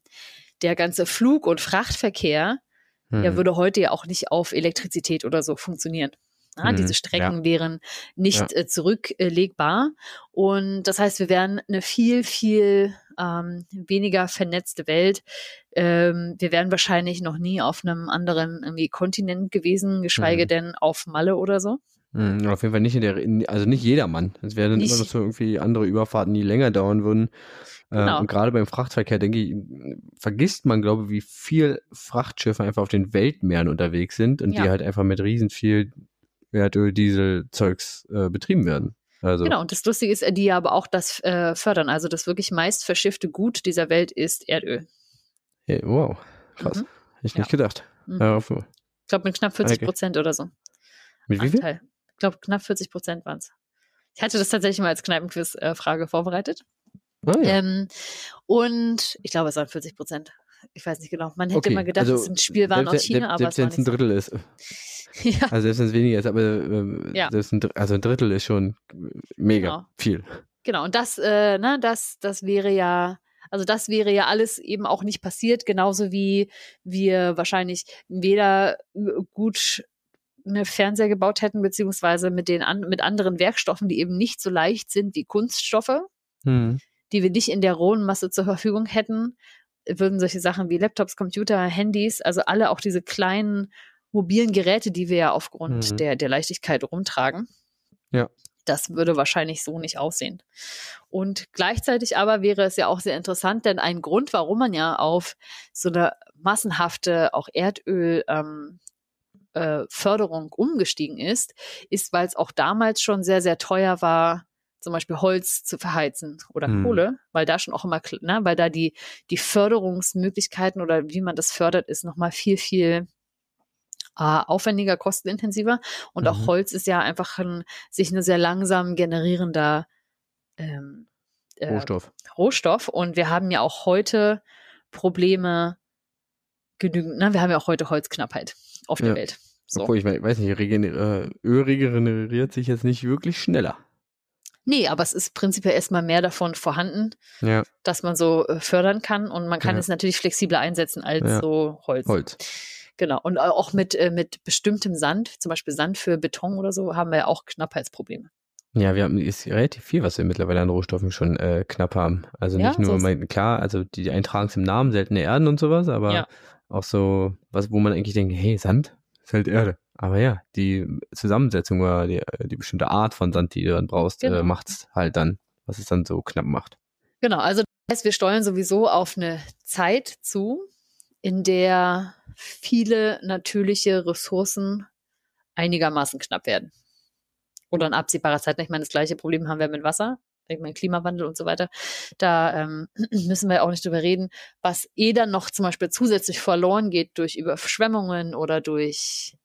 der ganze Flug- und Frachtverkehr hm. ja würde heute ja auch nicht auf Elektrizität oder so funktionieren. Ja, diese mhm. Strecken ja. wären nicht ja. äh, zurücklegbar. Und das heißt, wir wären eine viel, viel ähm, weniger vernetzte Welt. Ähm, wir wären wahrscheinlich noch nie auf einem anderen irgendwie Kontinent gewesen, geschweige mhm. denn auf Malle oder so. Mhm, auf jeden Fall nicht in der, in, also nicht jedermann. Es wären dann immer noch so irgendwie andere Überfahrten, die länger dauern würden. Äh, genau. und gerade beim Frachtverkehr, denke ich, vergisst man, glaube ich, wie viel Frachtschiffe einfach auf den Weltmeeren unterwegs sind und ja. die halt einfach mit riesen viel Erdöl, Diesel, Zeugs äh, betrieben werden. Also. Genau, und das Lustige ist, die aber auch das äh, fördern. Also das wirklich meist verschiffte Gut dieser Welt ist Erdöl. Hey, wow, krass. Mhm. Hätte ich nicht gedacht. Mhm. Ja, ich glaube mit knapp 40 Prozent okay. oder so. Mit wie viel? Ich glaube knapp 40 Prozent waren es. Ich hatte das tatsächlich mal als Kneipenquiz-Frage äh, vorbereitet. Oh, ja. ähm, und ich glaube, es waren 40 Prozent. Ich weiß nicht genau. Man hätte okay. immer gedacht, also, es ein Spiel waren aus China, aber selbst wenn es ein Drittel ist. Ja. Also selbst wenn es weniger ist, aber äh, ja. ein, also ein Drittel ist schon mega genau. viel. Genau, und das, äh, ne, das, das wäre ja, also das wäre ja alles eben auch nicht passiert, genauso wie wir wahrscheinlich weder gut eine Fernseher gebaut hätten, beziehungsweise mit den an, mit anderen Werkstoffen, die eben nicht so leicht sind wie Kunststoffe, hm. Die wir nicht in der rohen Masse zur Verfügung hätten, würden solche Sachen wie Laptops, Computer, Handys, also alle auch diese kleinen mobilen Geräte, die wir ja aufgrund mhm. der, der Leichtigkeit rumtragen. Ja. Das würde wahrscheinlich so nicht aussehen. Und gleichzeitig aber wäre es ja auch sehr interessant, denn ein Grund, warum man ja auf so eine massenhafte, auch Erdöl, ähm, äh, Förderung umgestiegen ist, ist, weil es auch damals schon sehr, sehr teuer war, zum Beispiel Holz zu verheizen oder hm. Kohle, weil da schon auch immer, ne, weil da die, die Förderungsmöglichkeiten oder wie man das fördert, ist nochmal viel, viel äh, aufwendiger, kostenintensiver. Und mhm. auch Holz ist ja einfach ein sich nur sehr langsam generierender ähm, äh, Rohstoff. Rohstoff. Und wir haben ja auch heute Probleme genügend, ne? wir haben ja auch heute Holzknappheit auf der ja. Welt. So. Obwohl, ich weiß nicht, äh, Öl regeneriert sich jetzt nicht wirklich schneller. Nee, aber es ist prinzipiell erstmal mehr davon vorhanden, ja. dass man so äh, fördern kann und man kann ja. es natürlich flexibler einsetzen als ja. so Holz. Holz. Genau. Und auch mit, äh, mit bestimmtem Sand, zum Beispiel Sand für Beton oder so, haben wir ja auch Knappheitsprobleme. Ja, wir haben ist relativ viel, was wir mittlerweile an Rohstoffen schon äh, knapp haben. Also nicht nur, mein, klar, also die eintragen es im Namen, seltene Erden und sowas, aber auch so, was, wo man eigentlich denkt, hey, Sand ist halt Erde. Aber ja, die Zusammensetzung oder die, die bestimmte Art von Sand, die du dann brauchst, äh, genau. äh, macht's halt dann, was es dann so knapp macht. Genau, also das heißt, wir steuern sowieso auf eine Zeit zu, in der viele natürliche Ressourcen einigermaßen knapp werden. Oder in absehbarer Zeit. Ich meine, das gleiche Problem haben wir mit Wasser. Ich meine, Klimawandel und so weiter. Da ähm, müssen wir auch nicht drüber reden, was eh dann noch zum Beispiel zusätzlich verloren geht durch Überschwemmungen oder durch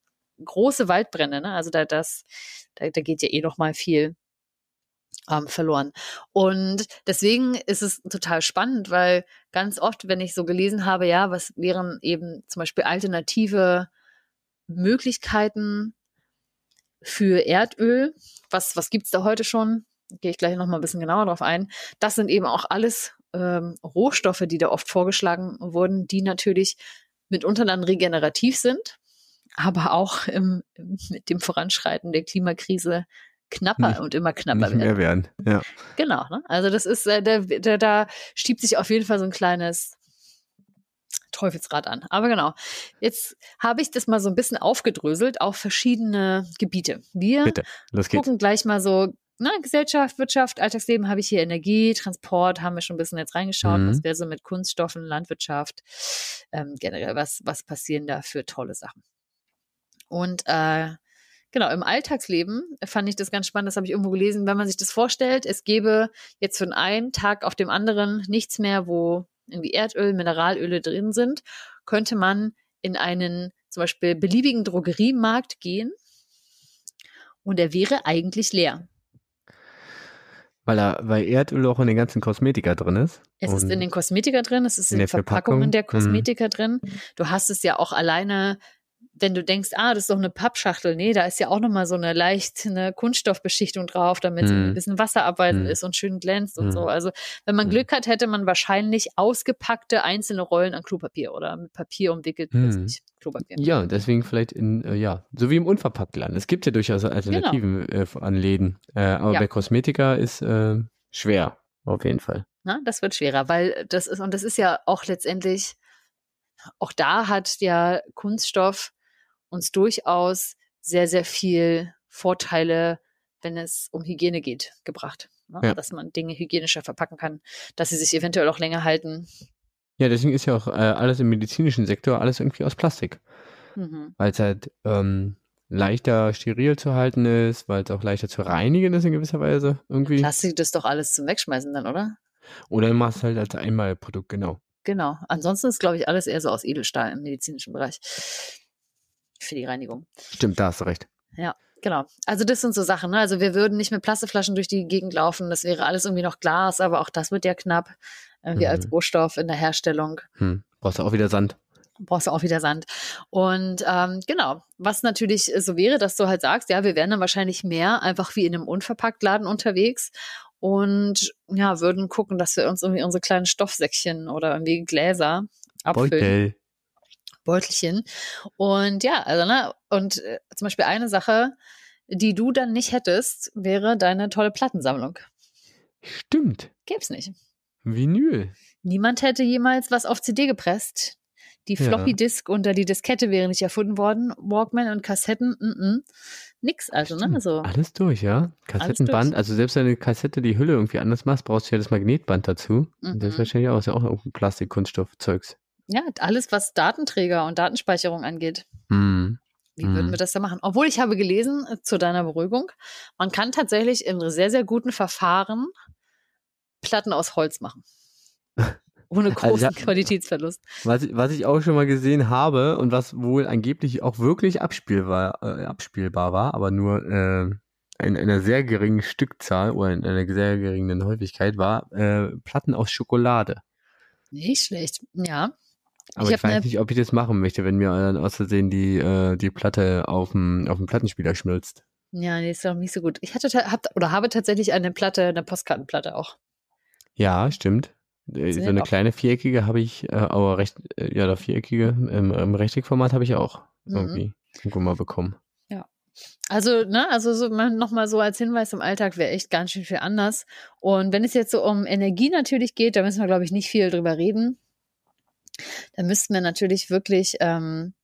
große Waldbrände. Ne? Also da, das, da, da geht ja eh noch mal viel ähm, verloren. Und deswegen ist es total spannend, weil ganz oft, wenn ich so gelesen habe, ja, was wären eben zum Beispiel alternative Möglichkeiten für Erdöl, was, was gibt's da heute schon? Gehe ich gleich noch mal ein bisschen genauer drauf ein. Das sind eben auch alles ähm, Rohstoffe, die da oft vorgeschlagen wurden, die natürlich mitunter dann regenerativ sind, aber auch im, mit dem Voranschreiten der Klimakrise knapper nicht, und immer knapper nicht mehr werden. Ja. Genau, ne? Also das ist, äh, da, da, da schiebt sich auf jeden Fall so ein kleines Teufelsrad an. Aber genau, jetzt habe ich das mal so ein bisschen aufgedröselt auf verschiedene Gebiete. Wir Bitte, los geht's. gucken gleich mal so, na, ne, Gesellschaft, Wirtschaft, Alltagsleben habe ich hier Energie, Transport, haben wir schon ein bisschen jetzt reingeschaut, mhm. was wäre so mit Kunststoffen, Landwirtschaft, ähm, generell, was, was passieren da für tolle Sachen. Und äh, genau, im Alltagsleben fand ich das ganz spannend, das habe ich irgendwo gelesen, wenn man sich das vorstellt, es gäbe jetzt von einem Tag auf dem anderen nichts mehr, wo irgendwie Erdöl, Mineralöle drin sind, könnte man in einen zum Beispiel beliebigen Drogeriemarkt gehen und er wäre eigentlich leer. Weil, er, weil Erdöl auch in den ganzen Kosmetika drin ist. Es ist in den Kosmetika drin, es ist in, in den Verpackungen der Kosmetika mhm. drin. Du hast es ja auch alleine wenn du denkst, ah, das ist doch eine Pappschachtel, nee, da ist ja auch nochmal so eine leicht eine Kunststoffbeschichtung drauf, damit es hm. ein bisschen wasserabweisend hm. ist und schön glänzt und hm. so. Also wenn man. Glück hat, hätte man wahrscheinlich ausgepackte einzelne Rollen an Klopapier oder mit Papier umwickelt. Klopapier. Ja, deswegen vielleicht in, äh, ja, so wie im Unverpacktladen. Es gibt ja durchaus Alternativen genau. äh, an Läden, äh, aber ja. bei Kosmetika ist äh, schwer, auf jeden Fall. Na, das wird schwerer, weil das ist, und das ist ja auch letztendlich, auch da hat ja Kunststoff uns durchaus sehr, sehr viel Vorteile, wenn es um Hygiene geht, gebracht. Ne? Ja. Dass man Dinge hygienischer verpacken kann, dass sie sich eventuell auch länger halten. Ja, deswegen ist ja auch äh, alles im medizinischen Sektor alles irgendwie aus Plastik. Mhm. Weil es halt ähm, leichter steril zu halten ist, weil es auch leichter zu reinigen ist in gewisser Weise irgendwie. Plastik ist doch alles zum Wegschmeißen dann, oder? Oder du machst halt als Einmalprodukt, genau. Genau. Ansonsten ist, glaube ich, alles eher so aus Edelstahl im medizinischen Bereich für die Reinigung. Stimmt, da hast du recht. Ja, genau. Also das sind so Sachen. Ne? Also wir würden nicht mit Plastikflaschen durch die Gegend laufen. Das wäre alles irgendwie noch Glas, aber auch das wird ja knapp. Irgendwie mhm. als Rohstoff in der Herstellung. Hm. Brauchst du auch wieder Sand brauchst du auch wieder Sand. Und ähm, genau, was natürlich so wäre, dass du halt sagst, ja, wir wären dann wahrscheinlich mehr einfach wie in einem Unverpacktladen unterwegs und ja, würden gucken, dass wir uns irgendwie unsere kleinen Stoffsäckchen oder irgendwie Gläser abfüllen. Beutel. Beutelchen. Und ja, also, ne, und äh, zum Beispiel eine Sache, die du dann nicht hättest, wäre deine tolle Plattensammlung. Stimmt. Gäb's nicht. Vinyl. Niemand hätte jemals was auf CD gepresst. Die Floppy Disk ja. und die Diskette wäre nicht erfunden worden. Walkman und Kassetten, mm -mm. nix. Also, ne? Also, alles durch, ja. Kassettenband, durch. also selbst wenn eine Kassette die Hülle irgendwie anders machst, brauchst du ja das Magnetband dazu. Mm das ist wahrscheinlich auch, ist ja auch ein Plastik-Kunststoff-Zeugs. Ja, alles, was Datenträger und Datenspeicherung angeht. Mhm. Wie würden wir das da machen? Obwohl ich habe gelesen, äh, zu deiner Beruhigung, man kann tatsächlich in sehr, sehr guten Verfahren Platten aus Holz machen. Ohne also großen also, Qualitätsverlust. Was, was ich auch schon mal gesehen habe und was wohl angeblich auch wirklich abspielbar, äh, abspielbar war, aber nur äh, in einer sehr geringen Stückzahl oder in einer sehr geringen Häufigkeit, war äh, Platten aus Schokolade. Nicht schlecht, ja. Aber ich, ich weiß nicht, ob ich das machen möchte, wenn mir dann aus Versehen die, äh, die Platte auf dem, auf dem Plattenspieler schmilzt. Ja, nee, ist doch nicht so gut. Ich hatte hab, oder habe tatsächlich eine Platte, eine Postkartenplatte auch. Ja, stimmt. Äh, so eine kleine viereckige habe ich, äh, aber recht, äh, ja, der viereckige im, im Rechteckformat habe ich auch mhm. irgendwie irgendwo mal bekommen. Ja. Also, ne, also so, nochmal so als Hinweis im Alltag wäre echt ganz schön viel anders. Und wenn es jetzt so um Energie natürlich geht, da müssen wir, glaube ich, nicht viel drüber reden. Da müssten wir natürlich wirklich ähm,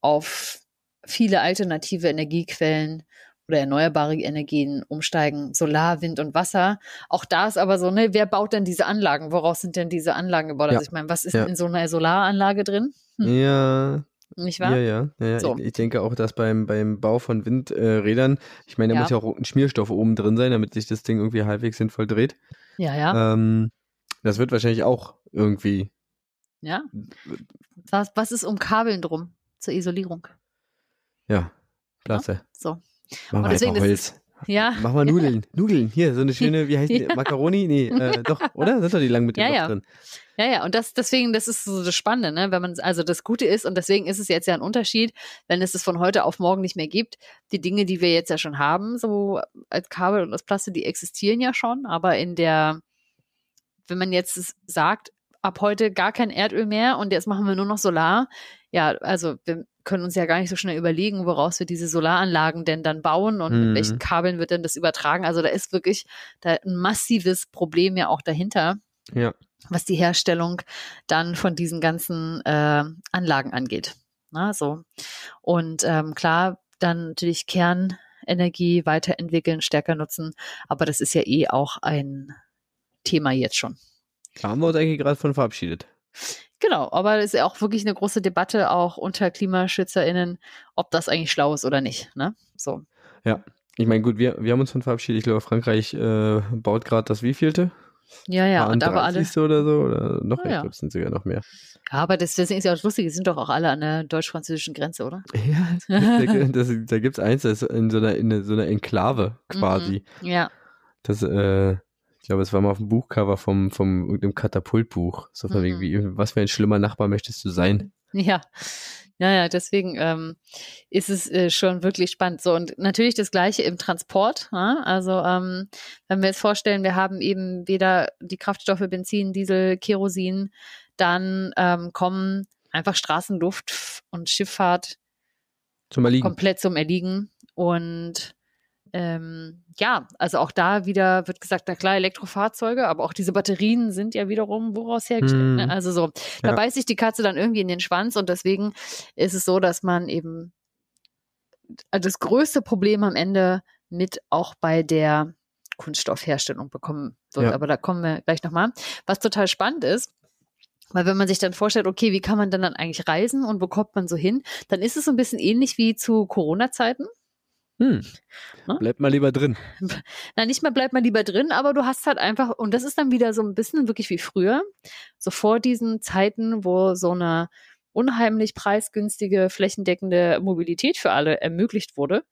auf viele alternative Energiequellen oder erneuerbare Energien umsteigen, Solar, Wind und Wasser. Auch da ist aber so, ne, wer baut denn diese Anlagen? Woraus sind denn diese Anlagen gebaut? Also ja. Also ich meine, was ist ja. in so einer Solaranlage drin? Hm. Ja. Nicht wahr? Ja, ja. ja, ja. So. Ich, ich, denke auch, dass beim, beim Bau von Windrädern, äh, ich meine, da muss ja auch ein Schmierstoff oben drin sein, damit sich das Ding irgendwie halbwegs sinnvoll dreht. Ja, ja. Ähm, das wird wahrscheinlich auch irgendwie ja. Was, was ist um Kabeln drum zur Isolierung? Ja, klasse. Ja, so. Machen wir deswegen Holz. ja. Machen wir Nudeln. Nudeln. Hier, so eine schöne, wie heißt die? ja. Macaroni? Nee, äh, doch, oder? Sind doch die lang mit dem ja, ja. drin. Ja, ja, und das, deswegen, das ist so das Spannende, ne? Wenn man, also das Gute ist, und deswegen ist es jetzt ja ein Unterschied, wenn es es von heute auf morgen nicht mehr gibt. Die Dinge, die wir jetzt ja schon haben, so als Kabel und als Plastik, die existieren ja schon, aber in der, wenn man jetzt sagt, ab heute gar kein Erdöl mehr und jetzt machen wir nur noch Solar. Ja, also wir können uns ja gar nicht so schnell überlegen, woraus wir diese Solaranlagen denn dann bauen und mhm. mit welchen Kabeln wird denn das übertragen. Also da ist wirklich da ein massives Problem ja auch dahinter. Ja. Was die Herstellung dann von diesen ganzen äh, Anlagen angeht. Na, so. Und ähm, klar, dann natürlich Kernenergie weiterentwickeln, stärker nutzen, aber das ist ja eh auch ein Thema jetzt schon. Da haben wir uns eigentlich gerade von verabschiedet. Genau, aber es ist ja auch wirklich eine große Debatte auch unter KlimaschützerInnen, ob das eigentlich schlau ist oder nicht. Ne? So. Ja, ich meine, gut, wir, wir haben uns von verabschiedet. Ich glaube, Frankreich äh, baut gerade das wievielte? Ja, ja, und aber alle. oder so, oder noch ja, mehr, ich glaube, es sind sogar noch mehr. Ja, aber das, deswegen ist ja auch lustig, die sind doch auch alle an der deutsch-französischen Grenze, oder? Ja, das, da gibt es eins, das ist in so einer, in so einer Enklave quasi. Mhm, ja. Das, äh, ich glaube, es war mal auf dem Buchcover vom, vom irgendeinem Katapultbuch. So von mhm. wegen, wie, was für ein schlimmer Nachbar möchtest du sein? Ja. Ja, ja, deswegen ähm, ist es äh, schon wirklich spannend. So, und natürlich das Gleiche im Transport. Ja? Also, ähm, wenn wir jetzt vorstellen, wir haben eben weder die Kraftstoffe Benzin, Diesel, Kerosin, dann ähm, kommen einfach Straßenluft und Schifffahrt zum Erliegen. komplett zum Erliegen. Und ähm, ja, also auch da wieder wird gesagt, na klar, Elektrofahrzeuge, aber auch diese Batterien sind ja wiederum woraus hergestellt. Hm. Ne? Also so, da ja. beißt sich die Katze dann irgendwie in den Schwanz und deswegen ist es so, dass man eben das größte Problem am Ende mit auch bei der Kunststoffherstellung bekommen wird. Ja. Aber da kommen wir gleich nochmal. Was total spannend ist, weil wenn man sich dann vorstellt, okay, wie kann man denn dann eigentlich reisen und wo kommt man so hin, dann ist es so ein bisschen ähnlich wie zu Corona-Zeiten. Hm. Ne? Bleibt mal lieber drin. Na, nicht mehr bleibt mal lieber drin, aber du hast halt einfach, und das ist dann wieder so ein bisschen wirklich wie früher, so vor diesen Zeiten, wo so eine unheimlich preisgünstige, flächendeckende Mobilität für alle ermöglicht wurde,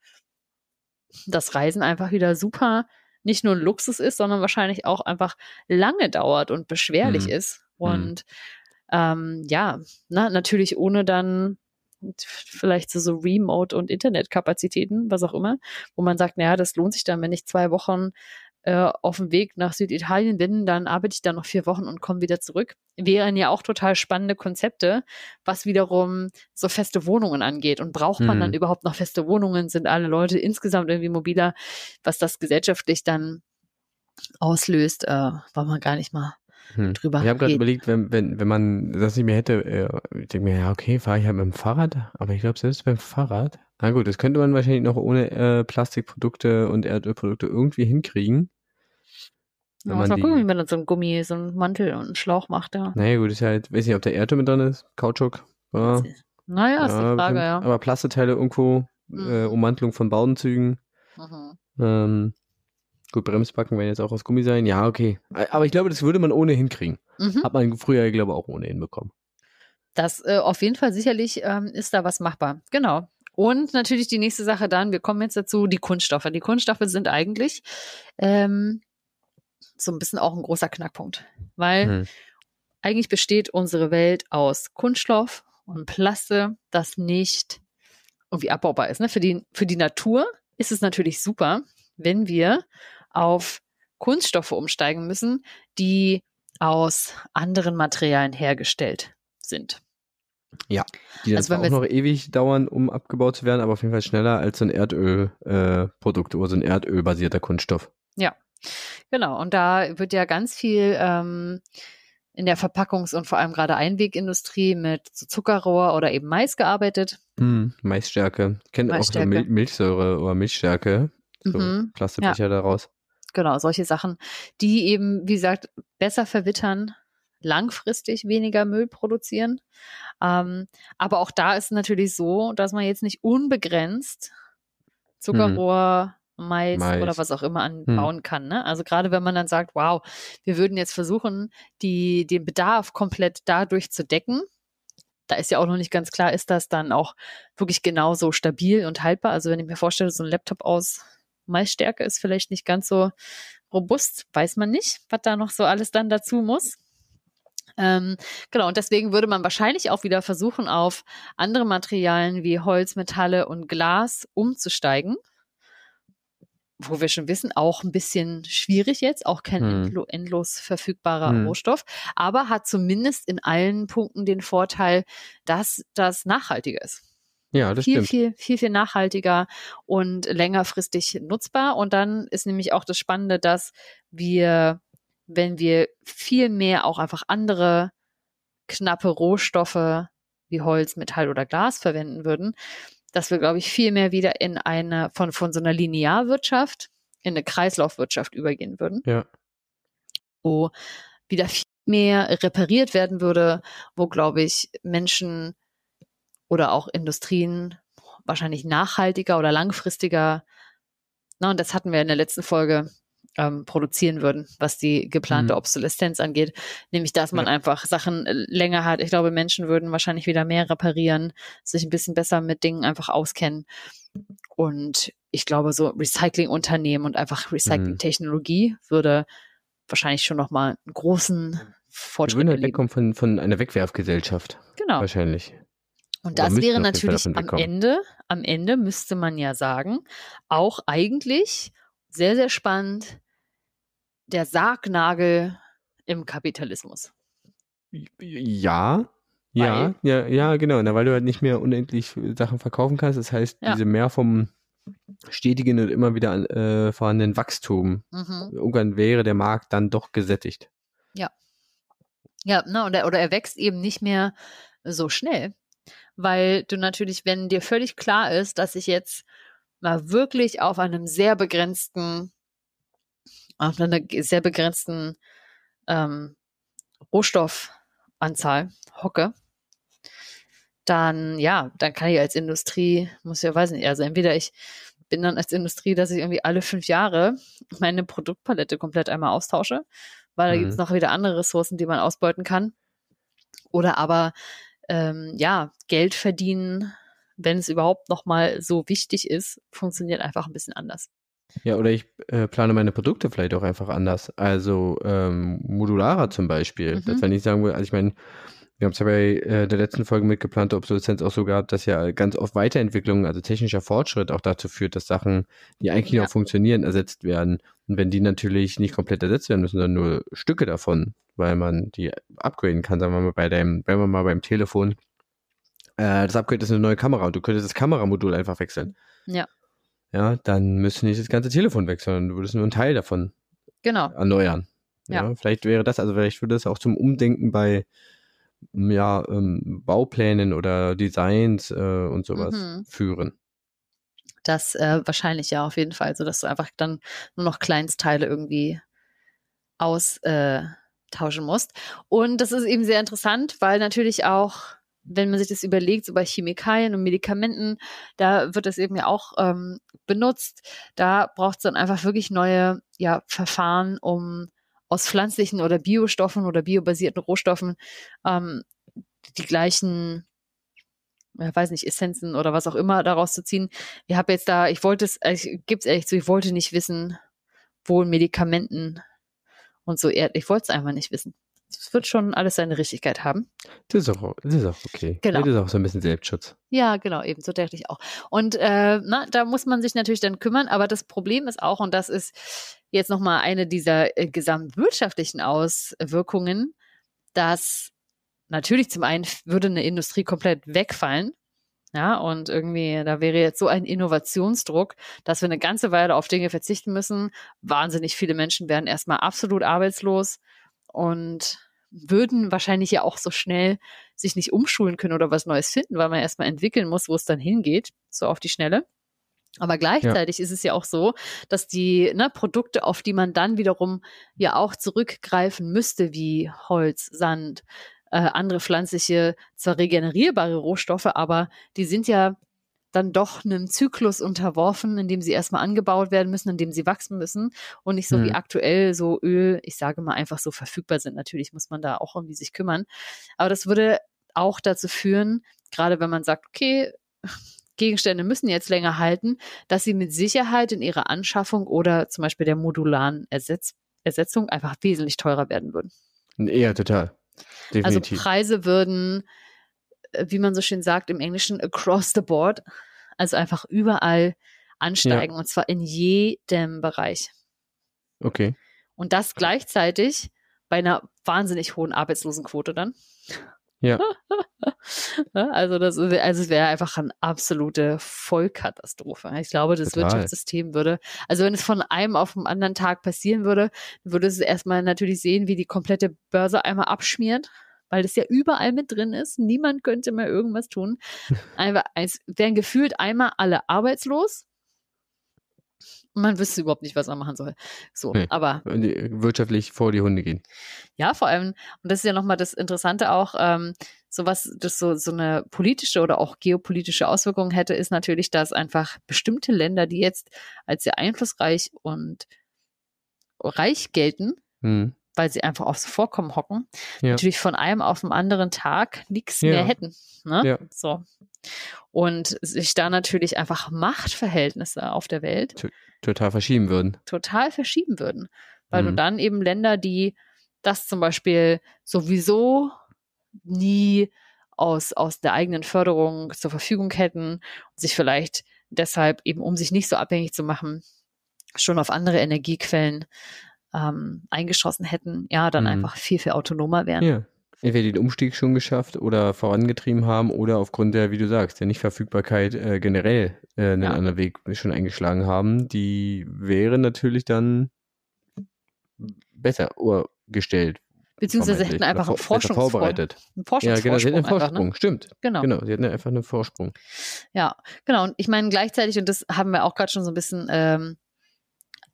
das Reisen einfach wieder super nicht nur ein Luxus ist, sondern wahrscheinlich auch einfach lange dauert und beschwerlich hm. ist. Und hm. ähm, ja, na, natürlich ohne dann vielleicht so, so Remote- und Internetkapazitäten, was auch immer, wo man sagt, naja, das lohnt sich dann, wenn ich zwei Wochen äh, auf dem Weg nach Süditalien bin, dann arbeite ich da noch vier Wochen und komme wieder zurück. Wären ja auch total spannende Konzepte, was wiederum so feste Wohnungen angeht. Und braucht man hm. dann überhaupt noch feste Wohnungen? Sind alle Leute insgesamt irgendwie mobiler, was das gesellschaftlich dann auslöst, äh, war man gar nicht mal hm. drüber Ich habe gerade überlegt, wenn, wenn, wenn man das nicht mehr hätte, äh, ich denke mir, ja, okay, fahre ich halt mit dem Fahrrad, aber ich glaube, selbst beim Fahrrad, na gut, das könnte man wahrscheinlich noch ohne äh, Plastikprodukte und Erdölprodukte irgendwie hinkriegen. Ja, muss mal gucken, wie man dann so ein Gummi, so ein Mantel und einen Schlauch macht, ja. Naja, gut, ist ja halt, weiß nicht, ob der Erdöl mit drin ist, Kautschuk. Ja. Naja, ist ja, die Frage, ja. Aber Plasteteile irgendwo, mhm. äh, Ummantelung von Baudenzügen. Mhm. Ähm, Gut, Bremsbacken werden jetzt auch aus Gummi sein. Ja, okay. Aber ich glaube, das würde man ohnehin kriegen. Mhm. Hat man früher, glaube ich, auch ohnehin bekommen. Das äh, auf jeden Fall sicherlich ähm, ist da was machbar. Genau. Und natürlich die nächste Sache dann, wir kommen jetzt dazu, die Kunststoffe. Die Kunststoffe sind eigentlich ähm, so ein bisschen auch ein großer Knackpunkt. Weil mhm. eigentlich besteht unsere Welt aus Kunststoff und Plaste, das nicht irgendwie abbaubar ist. Ne? Für, die, für die Natur ist es natürlich super, wenn wir auf Kunststoffe umsteigen müssen, die aus anderen Materialien hergestellt sind. Ja, die also auch noch ewig dauern, um abgebaut zu werden, aber auf jeden Fall schneller als so ein Erdölprodukt äh, oder so ein erdölbasierter Kunststoff. Ja, genau. Und da wird ja ganz viel ähm, in der Verpackungs- und vor allem gerade Einwegindustrie mit so Zuckerrohr oder eben Mais gearbeitet. Mm, Maisstärke. Kennt Maisstärke. auch so Mil Milchsäure oder Milchstärke. So mhm. Plastikbecher ja. daraus. Genau, solche Sachen, die eben, wie gesagt, besser verwittern, langfristig weniger Müll produzieren. Ähm, aber auch da ist es natürlich so, dass man jetzt nicht unbegrenzt Zuckerrohr, hm. Mais, Mais, oder was auch immer anbauen hm. kann. Ne? Also gerade wenn man dann sagt, wow, wir würden jetzt versuchen, die, den Bedarf komplett dadurch zu decken. Da ist ja auch noch nicht ganz klar, ist das dann auch wirklich genauso stabil und haltbar. Also wenn ich mir vorstelle, so ein Laptop aus Maisstärke ist vielleicht nicht ganz so robust, weiß man nicht, was da noch so alles dann dazu muss. Ähm, genau, und deswegen würde man wahrscheinlich auch wieder versuchen, auf andere Materialien wie Holz, Metalle und Glas umzusteigen. Wo wir schon wissen, auch ein bisschen schwierig jetzt, auch kein hm. endlo endlos verfügbarer hm. Rohstoff, aber hat zumindest in allen Punkten den Vorteil, dass das nachhaltiger ist. Ja, das viel, stimmt. Viel, viel, viel nachhaltiger und längerfristig nutzbar. Und dann ist nämlich auch das Spannende, dass wir, wenn wir viel mehr auch einfach andere knappe Rohstoffe wie Holz, Metall oder Glas verwenden würden, dass wir, glaube ich, viel mehr wieder in eine, von, von so einer Linearwirtschaft in eine Kreislaufwirtschaft übergehen würden. Ja. Wo wieder viel mehr repariert werden würde, wo, glaube ich, Menschen oder auch Industrien wahrscheinlich nachhaltiger oder langfristiger, na, und das hatten wir in der letzten Folge, ähm, produzieren würden, was die geplante mhm. Obsoleszenz angeht. Nämlich, dass man ja. einfach Sachen äh, länger hat. Ich glaube, Menschen würden wahrscheinlich wieder mehr reparieren, sich ein bisschen besser mit Dingen einfach auskennen. Und ich glaube, so Recyclingunternehmen und einfach mhm. Recycling-Technologie würde wahrscheinlich schon nochmal einen großen Fortschritt Wir würden halt wegkommen von, von einer Wegwerfgesellschaft. Genau. Wahrscheinlich. Und das wäre natürlich am Ende, am Ende müsste man ja sagen, auch eigentlich sehr, sehr spannend, der Sargnagel im Kapitalismus. Ja, ja, ja, ja, genau. Na, weil du halt nicht mehr unendlich Sachen verkaufen kannst. Das heißt, ja. diese mehr vom stetigen und immer wieder äh, vorhandenen Wachstum. Mhm. Irgendwann wäre der Markt dann doch gesättigt. Ja. Ja, na, oder, oder er wächst eben nicht mehr so schnell. Weil du natürlich, wenn dir völlig klar ist, dass ich jetzt mal wirklich auf einem sehr begrenzten, auf einer sehr begrenzten ähm, Rohstoffanzahl hocke, dann ja, dann kann ich als Industrie, muss ja weiß nicht, also entweder ich bin dann als Industrie, dass ich irgendwie alle fünf Jahre meine Produktpalette komplett einmal austausche, weil da mhm. gibt es noch wieder andere Ressourcen, die man ausbeuten kann. Oder aber ähm, ja, Geld verdienen, wenn es überhaupt noch mal so wichtig ist, funktioniert einfach ein bisschen anders. Ja, oder ich äh, plane meine Produkte vielleicht auch einfach anders. Also ähm, modularer zum Beispiel. Mhm. Das, wenn ich sagen will, also ich meine, wir haben es ja bei äh, der letzten Folge mit geplanter Obsoleszenz auch so gehabt, dass ja ganz oft Weiterentwicklung, also technischer Fortschritt auch dazu führt, dass Sachen, die eigentlich ja. noch funktionieren, ersetzt werden. Und wenn die natürlich nicht komplett ersetzt werden müssen, sondern nur Stücke davon, weil man die upgraden kann, sagen wir mal bei deinem, wenn wir mal beim Telefon, äh, das Upgrade ist eine neue Kamera und du könntest das Kameramodul einfach wechseln. Ja. Ja, dann müsste nicht das ganze Telefon wechseln, du würdest nur einen Teil davon genau. erneuern. Ja. ja. Vielleicht wäre das, also vielleicht würde das auch zum Umdenken bei ja, ähm, Bauplänen oder Designs äh, und sowas mhm. führen. Das äh, wahrscheinlich ja auf jeden Fall, so dass du einfach dann nur noch Kleinstteile irgendwie austauschen äh, musst. Und das ist eben sehr interessant, weil natürlich auch, wenn man sich das überlegt, so bei Chemikalien und Medikamenten, da wird das eben ja auch ähm, benutzt. Da braucht es dann einfach wirklich neue ja, Verfahren, um aus pflanzlichen oder Biostoffen oder biobasierten Rohstoffen ähm, die gleichen ich weiß nicht, Essenzen oder was auch immer daraus zu ziehen. Ich habe jetzt da, ich wollte es, ich gebe es ehrlich zu, ich wollte nicht wissen, wo Medikamenten und so, ich wollte es einfach nicht wissen. Es wird schon alles seine Richtigkeit haben. Das ist auch, das ist auch okay. Genau. Das ist auch so ein bisschen Selbstschutz. Ja, genau, eben, so dachte ich auch. Und äh, na, da muss man sich natürlich dann kümmern, aber das Problem ist auch, und das ist jetzt nochmal eine dieser äh, gesamtwirtschaftlichen Auswirkungen, dass natürlich zum einen würde eine Industrie komplett wegfallen. Ja, und irgendwie, da wäre jetzt so ein Innovationsdruck, dass wir eine ganze Weile auf Dinge verzichten müssen. Wahnsinnig viele Menschen werden erstmal absolut arbeitslos und würden wahrscheinlich ja auch so schnell sich nicht umschulen können oder was Neues finden, weil man erstmal entwickeln muss, wo es dann hingeht, so auf die Schnelle. Aber gleichzeitig ja. ist es ja auch so, dass die ne, Produkte, auf die man dann wiederum ja auch zurückgreifen müsste, wie Holz, Sand, äh, andere pflanzliche, zwar regenerierbare Rohstoffe, aber die sind ja dann doch einem Zyklus unterworfen, in dem sie erstmal angebaut werden müssen, in dem sie wachsen müssen und nicht so mhm. wie aktuell so Öl, ich sage mal einfach so verfügbar sind. Natürlich muss man da auch irgendwie sich kümmern. Aber das würde auch dazu führen, gerade wenn man sagt, okay, Gegenstände müssen jetzt länger halten, dass sie mit Sicherheit in ihrer Anschaffung oder zum Beispiel der modularen Ersetz Ersetzung einfach wesentlich teurer werden würden. Ja, total. Also Definitiv. Also Preise würden, wie man so schön sagt im Englischen, across the board, also einfach überall ansteigen ja. und zwar in jedem Bereich. Okay. Und das gleichzeitig bei einer wahnsinnig hohen Arbeitslosenquote dann. Ja. also das also es wäre einfach eine absolute Vollkatastrophe. Ich glaube, das Total. Wirtschaftssystem würde, also wenn es von einem auf den anderen Tag passieren würde, würde es erstmal natürlich sehen, wie die komplette Börse einmal abschmiert, weil das ja überall mit drin ist. Niemand könnte mehr irgendwas tun. Einfach, es wären gefühlt einmal alle arbeitslos. man wüsste überhaupt nicht, was man machen soll. So, nee, aber. Wirtschaftlich vor die Hunde gehen. Ja, vor allem, und das ist ja nochmal das Interessante auch, ähm, so was das so, so eine politische oder auch geopolitische Auswirkung hätte, ist natürlich, dass einfach bestimmte Länder, die jetzt als sehr einflussreich und reich gelten, hm. Weil sie einfach aufs Vorkommen hocken, ja. natürlich von einem auf den anderen Tag nichts ja. mehr hätten. Ne? Ja. So. Und sich da natürlich einfach Machtverhältnisse auf der Welt total verschieben würden. Total verschieben würden. Weil mhm. du dann eben Länder, die das zum Beispiel sowieso nie aus, aus der eigenen Förderung zur Verfügung hätten und sich vielleicht deshalb eben, um sich nicht so abhängig zu machen, schon auf andere Energiequellen ähm, eingeschossen hätten, ja, dann mhm. einfach viel, viel autonomer wären. Ja. Entweder den Umstieg schon geschafft oder vorangetrieben haben oder aufgrund der, wie du sagst, der Nichtverfügbarkeit äh, generell äh, einen ja. anderen Weg schon eingeschlagen haben, die wäre natürlich dann besser gestellt. Beziehungsweise hätten einfach einen Forschungs vorbereitet. Einen Forschungsvorsprung. Ja, genau, sie hätten einen Vorsprung, einfach, ne? stimmt. Genau. genau. Sie hätten einfach einen Vorsprung. Ja, genau. Und ich meine gleichzeitig, und das haben wir auch gerade schon so ein bisschen ähm,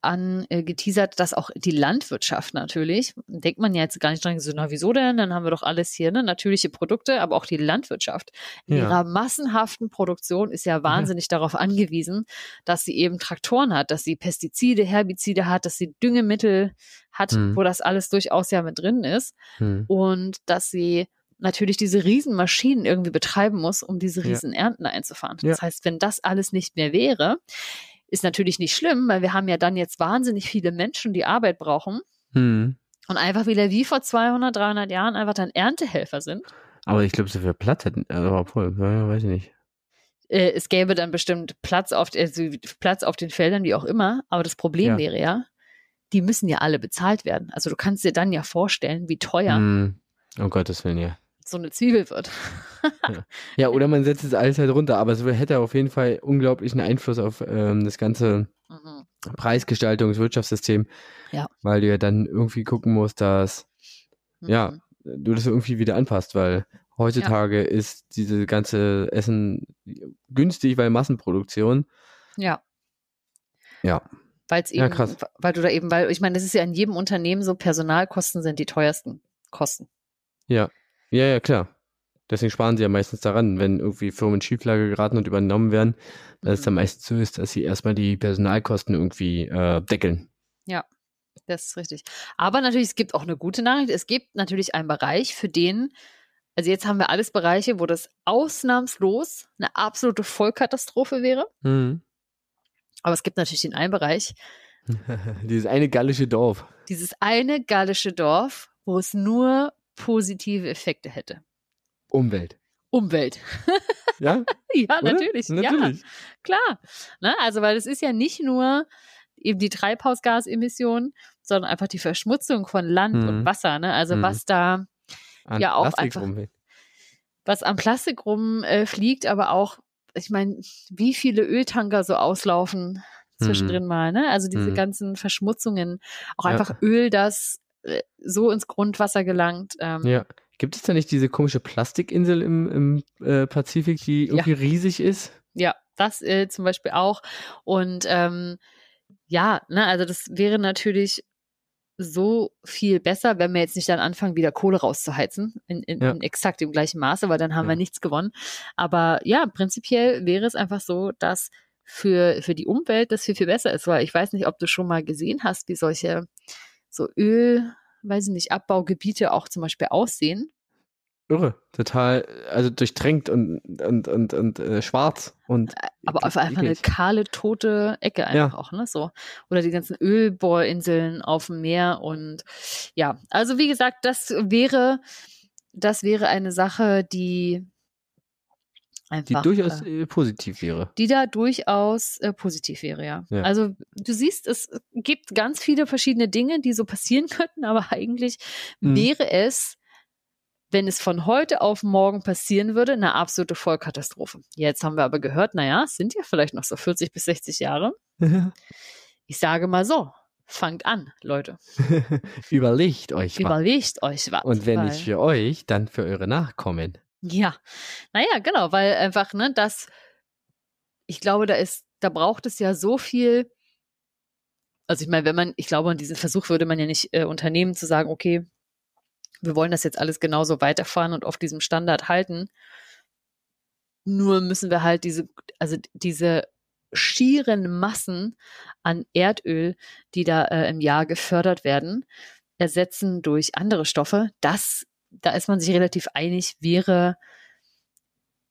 angeteasert, dass auch die Landwirtschaft natürlich, denkt man ja jetzt gar nicht dran, so, na wieso denn? Dann haben wir doch alles hier, ne? Natürliche Produkte, aber auch die Landwirtschaft in ja. ihrer massenhaften Produktion ist ja wahnsinnig ja. darauf angewiesen, dass sie eben Traktoren hat, dass sie Pestizide, Herbizide hat, dass sie Düngemittel hat, hm. wo das alles durchaus ja mit drin ist. Hm. Und dass sie natürlich diese Riesenmaschinen irgendwie betreiben muss, um diese Riesenernten ja. einzufahren. Das ja. heißt, wenn das alles nicht mehr wäre, ist natürlich nicht schlimm, weil wir haben ja dann jetzt wahnsinnig viele Menschen, die Arbeit brauchen. Hm. Und einfach wieder wie vor 200, 300 Jahren einfach dann Erntehelfer sind. Aber ich glaube, so viel Platz hätten, also, obwohl, ja, weiß ich nicht. Äh, es gäbe dann bestimmt Platz auf, also Platz auf den Feldern, wie auch immer. Aber das Problem ja. wäre ja, die müssen ja alle bezahlt werden. Also du kannst dir dann ja vorstellen, wie teuer. Hm. Um Gottes Willen, ja so eine Zwiebel wird. ja. ja. oder man setzt es alles halt runter, aber es hätte auf jeden Fall unglaublichen Einfluss auf ähm, das ganze mhm. Preisgestaltungswirtschaftssystem, ja. weil du ja dann irgendwie gucken musst, dass mhm. ja, du das irgendwie wieder anpasst, weil heutzutage ja. ist diese ganze Essen günstig, weil Massenproduktion. Ja. Ja. Weil es eben, ja, krass. weil du da eben, weil ich meine, das ist ja in jedem Unternehmen so, Personalkosten sind die teuersten Kosten. Ja. Ja, ja, klar. Deswegen sparen sie ja meistens daran, wenn irgendwie Firmen in Schieflage geraten und übernommen werden, dass mhm. es dann meistens so ist, dass sie erstmal die Personalkosten irgendwie äh, deckeln. Ja, das ist richtig. Aber natürlich, es gibt auch eine gute Nachricht. Es gibt natürlich einen Bereich, für den, also jetzt haben wir alles Bereiche, wo das ausnahmslos eine absolute Vollkatastrophe wäre. Mhm. Aber es gibt natürlich den einen Bereich. dieses eine gallische Dorf. Dieses eine gallische Dorf, wo es nur positive Effekte hätte. Umwelt. Umwelt. Ja? ja, natürlich. natürlich. Ja, klar. Ne? Also, weil es ist ja nicht nur eben die Treibhausgasemissionen, sondern einfach die Verschmutzung von Land mhm. und Wasser. Ne? Also, mhm. was da An ja auch Plastik einfach, rumfliegt. was am Plastik rumfliegt, äh, aber auch, ich meine, wie viele Öltanker so auslaufen zwischendrin mhm. mal. Ne? Also, diese mhm. ganzen Verschmutzungen, auch ja. einfach Öl, das so ins Grundwasser gelangt. Ähm, ja. Gibt es da nicht diese komische Plastikinsel im, im äh, Pazifik, die irgendwie ja. riesig ist? Ja, das äh, zum Beispiel auch. Und ähm, ja, ne, also das wäre natürlich so viel besser, wenn wir jetzt nicht dann anfangen, wieder Kohle rauszuheizen, in, in, ja. in exakt dem gleichen Maße, weil dann haben ja. wir nichts gewonnen. Aber ja, prinzipiell wäre es einfach so, dass für, für die Umwelt das viel, viel besser ist, weil ich weiß nicht, ob du schon mal gesehen hast, wie solche so Öl, weiß ich nicht, Abbaugebiete auch zum Beispiel aussehen. Irre, total, also durchtränkt und, und, und, und äh, schwarz und. Äh, aber einfach eine kahle, tote Ecke einfach ja. auch, ne? So. Oder die ganzen Ölbohrinseln auf dem Meer und ja, also wie gesagt, das wäre, das wäre eine Sache, die Einfach, die durchaus äh, positiv wäre. Die da durchaus äh, positiv wäre, ja. ja. Also du siehst, es gibt ganz viele verschiedene Dinge, die so passieren könnten, aber eigentlich mhm. wäre es, wenn es von heute auf morgen passieren würde, eine absolute Vollkatastrophe. Jetzt haben wir aber gehört, naja, es sind ja vielleicht noch so 40 bis 60 Jahre. ich sage mal so, fangt an, Leute. Überlegt euch was. Überlegt euch was. Und wenn nicht für euch, dann für eure Nachkommen. Ja, naja, genau, weil einfach, ne, das, ich glaube, da ist, da braucht es ja so viel Also ich meine, wenn man, ich glaube, diesen Versuch würde man ja nicht äh, unternehmen, zu sagen, okay, wir wollen das jetzt alles genauso weiterfahren und auf diesem Standard halten. Nur müssen wir halt diese, also diese schieren Massen an Erdöl, die da äh, im Jahr gefördert werden, ersetzen durch andere Stoffe. Das, da ist man sich relativ einig, wäre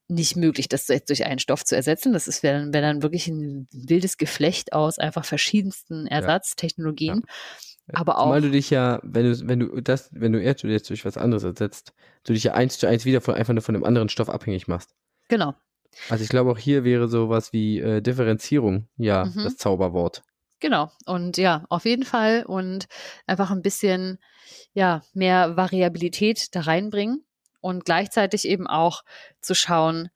nicht möglich, das jetzt durch einen Stoff zu ersetzen. Das ist wäre wär dann wirklich ein wildes Geflecht aus einfach verschiedensten Ersatztechnologien. Ja. Aber auch. Weil du dich ja, wenn du, wenn du das, wenn du Erdöl jetzt durch was anderes ersetzt, du dich ja eins zu eins wieder von einfach nur von einem anderen Stoff abhängig machst. Genau. Also ich glaube auch hier wäre sowas wie äh, Differenzierung ja mhm. das Zauberwort. Genau. Und ja, auf jeden Fall und einfach ein bisschen ja mehr Variabilität da reinbringen und gleichzeitig eben auch zu schauen,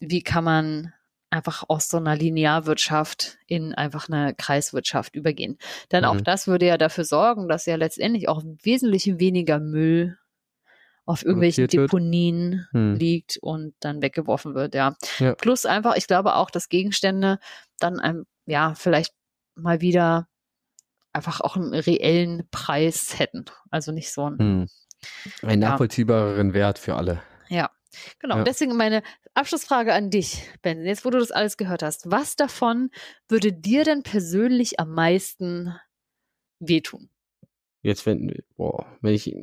wie kann man einfach aus so einer Linearwirtschaft in einfach eine Kreiswirtschaft übergehen. Denn mhm. auch das würde ja dafür sorgen, dass ja letztendlich auch wesentlich weniger Müll auf irgendwelchen Deponien hm. liegt und dann weggeworfen wird, ja. ja. Plus einfach, ich glaube auch, dass Gegenstände dann einem, ja, vielleicht mal wieder einfach auch einen reellen Preis hätten. Also nicht so ein hm. Einen nachvollziehbareren ja. Wert für alle. Ja, genau. Ja. Deswegen meine Abschlussfrage an dich, Ben. Jetzt, wo du das alles gehört hast, was davon würde dir denn persönlich am meisten wehtun? Jetzt, wenn, boah, wenn ich,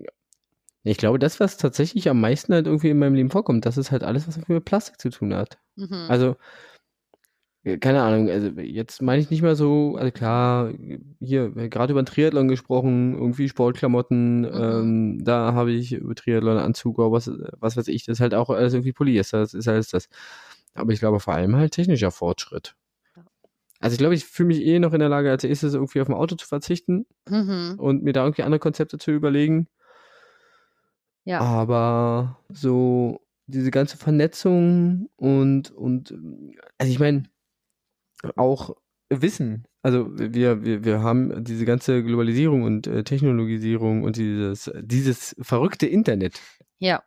ich glaube, das, was tatsächlich am meisten halt irgendwie in meinem Leben vorkommt, das ist halt alles, was mit Plastik zu tun hat. Mhm. Also, keine Ahnung, also jetzt meine ich nicht mehr so, also klar, hier, gerade über den Triathlon gesprochen, irgendwie Sportklamotten, mhm. ähm, da habe ich über Triathlon-Anzug oder was, was weiß ich, das ist halt auch alles irgendwie Polyester, das ist alles das. Aber ich glaube vor allem halt technischer Fortschritt. Also ich glaube, ich fühle mich eh noch in der Lage, als erstes irgendwie auf ein Auto zu verzichten mhm. und mir da irgendwie andere Konzepte zu überlegen. Ja. Aber so diese ganze Vernetzung und, und also ich meine, auch Wissen. Also wir, wir, wir haben diese ganze Globalisierung und äh, Technologisierung und dieses, dieses verrückte Internet. Ja.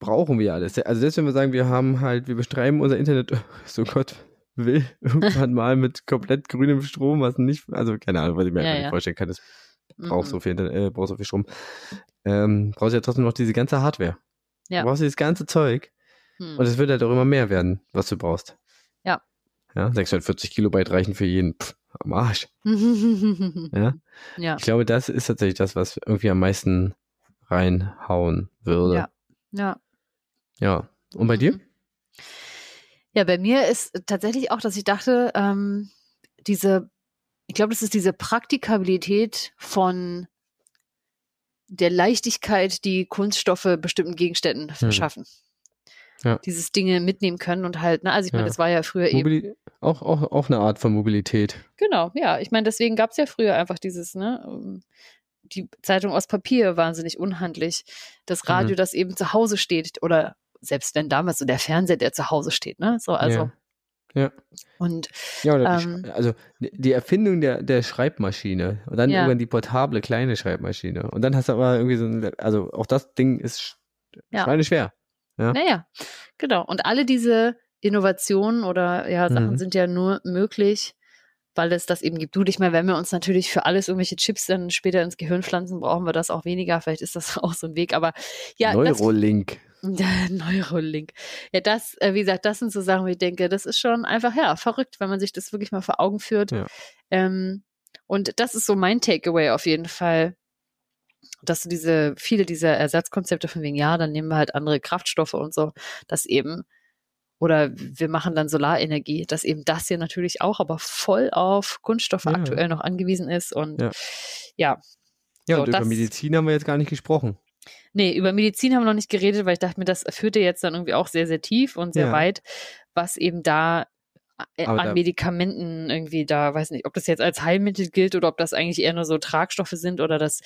Brauchen wir alles. Also selbst wenn wir sagen, wir haben halt, wir bestreiben unser Internet, so Gott will, irgendwann mal mit komplett grünem Strom, was nicht, also keine Ahnung, was ich mir ja, ja. nicht vorstellen kann, das braucht mhm. so viel Internet, äh, braucht so viel Strom. Ähm, brauchst ja trotzdem noch diese ganze Hardware. Ja. Du brauchst dieses ganze Zeug. Hm. Und es wird halt auch immer mehr werden, was du brauchst. Ja, 640 Kilobyte reichen für jeden. Pff, am Arsch. ja? ja. Ich glaube, das ist tatsächlich das, was irgendwie am meisten reinhauen würde. Ja. Ja. Ja. Und bei mhm. dir? Ja, bei mir ist tatsächlich auch, dass ich dachte, ähm, diese, ich glaube, das ist diese Praktikabilität von der Leichtigkeit, die Kunststoffe bestimmten Gegenständen hm. verschaffen ja. dieses Dinge mitnehmen können und halt, ne, also ich meine, ja. das war ja früher Mobili eben. Auch, auch, auch eine Art von Mobilität. Genau, ja. Ich meine, deswegen gab es ja früher einfach dieses, ne, ähm, die Zeitung aus Papier wahnsinnig unhandlich. Das Radio, mhm. das eben zu Hause steht, oder selbst wenn damals so der Fernseher, der zu Hause steht, ne? So, also. Ja. Ja. Und ja, ähm, die, also die Erfindung der, der Schreibmaschine und dann ja. irgendwann die portable kleine Schreibmaschine. Und dann hast du aber irgendwie so ein, also auch das Ding ist ja. schwer. Ja. Naja, genau. Und alle diese Innovationen oder ja, Sachen mhm. sind ja nur möglich, weil es das eben gibt. Du dich mal, wenn wir uns natürlich für alles irgendwelche Chips dann später ins Gehirn pflanzen, brauchen wir das auch weniger. Vielleicht ist das auch so ein Weg. Aber ja. Neurolink. Das, Neurolink. Ja, das, äh, wie gesagt, das sind so Sachen, wo ich denke, das ist schon einfach, ja, verrückt, wenn man sich das wirklich mal vor Augen führt. Ja. Ähm, und das ist so mein Takeaway auf jeden Fall dass du diese, viele dieser Ersatzkonzepte von wegen, ja, dann nehmen wir halt andere Kraftstoffe und so, dass eben, oder wir machen dann Solarenergie, dass eben das hier natürlich auch, aber voll auf Kunststoffe ja. aktuell noch angewiesen ist und ja. Ja, ja so, und über Medizin haben wir jetzt gar nicht gesprochen. Nee, über Medizin haben wir noch nicht geredet, weil ich dachte mir, das führte jetzt dann irgendwie auch sehr, sehr tief und sehr ja. weit, was eben da Aber an Medikamenten irgendwie da, weiß nicht, ob das jetzt als Heilmittel gilt oder ob das eigentlich eher nur so Tragstoffe sind oder das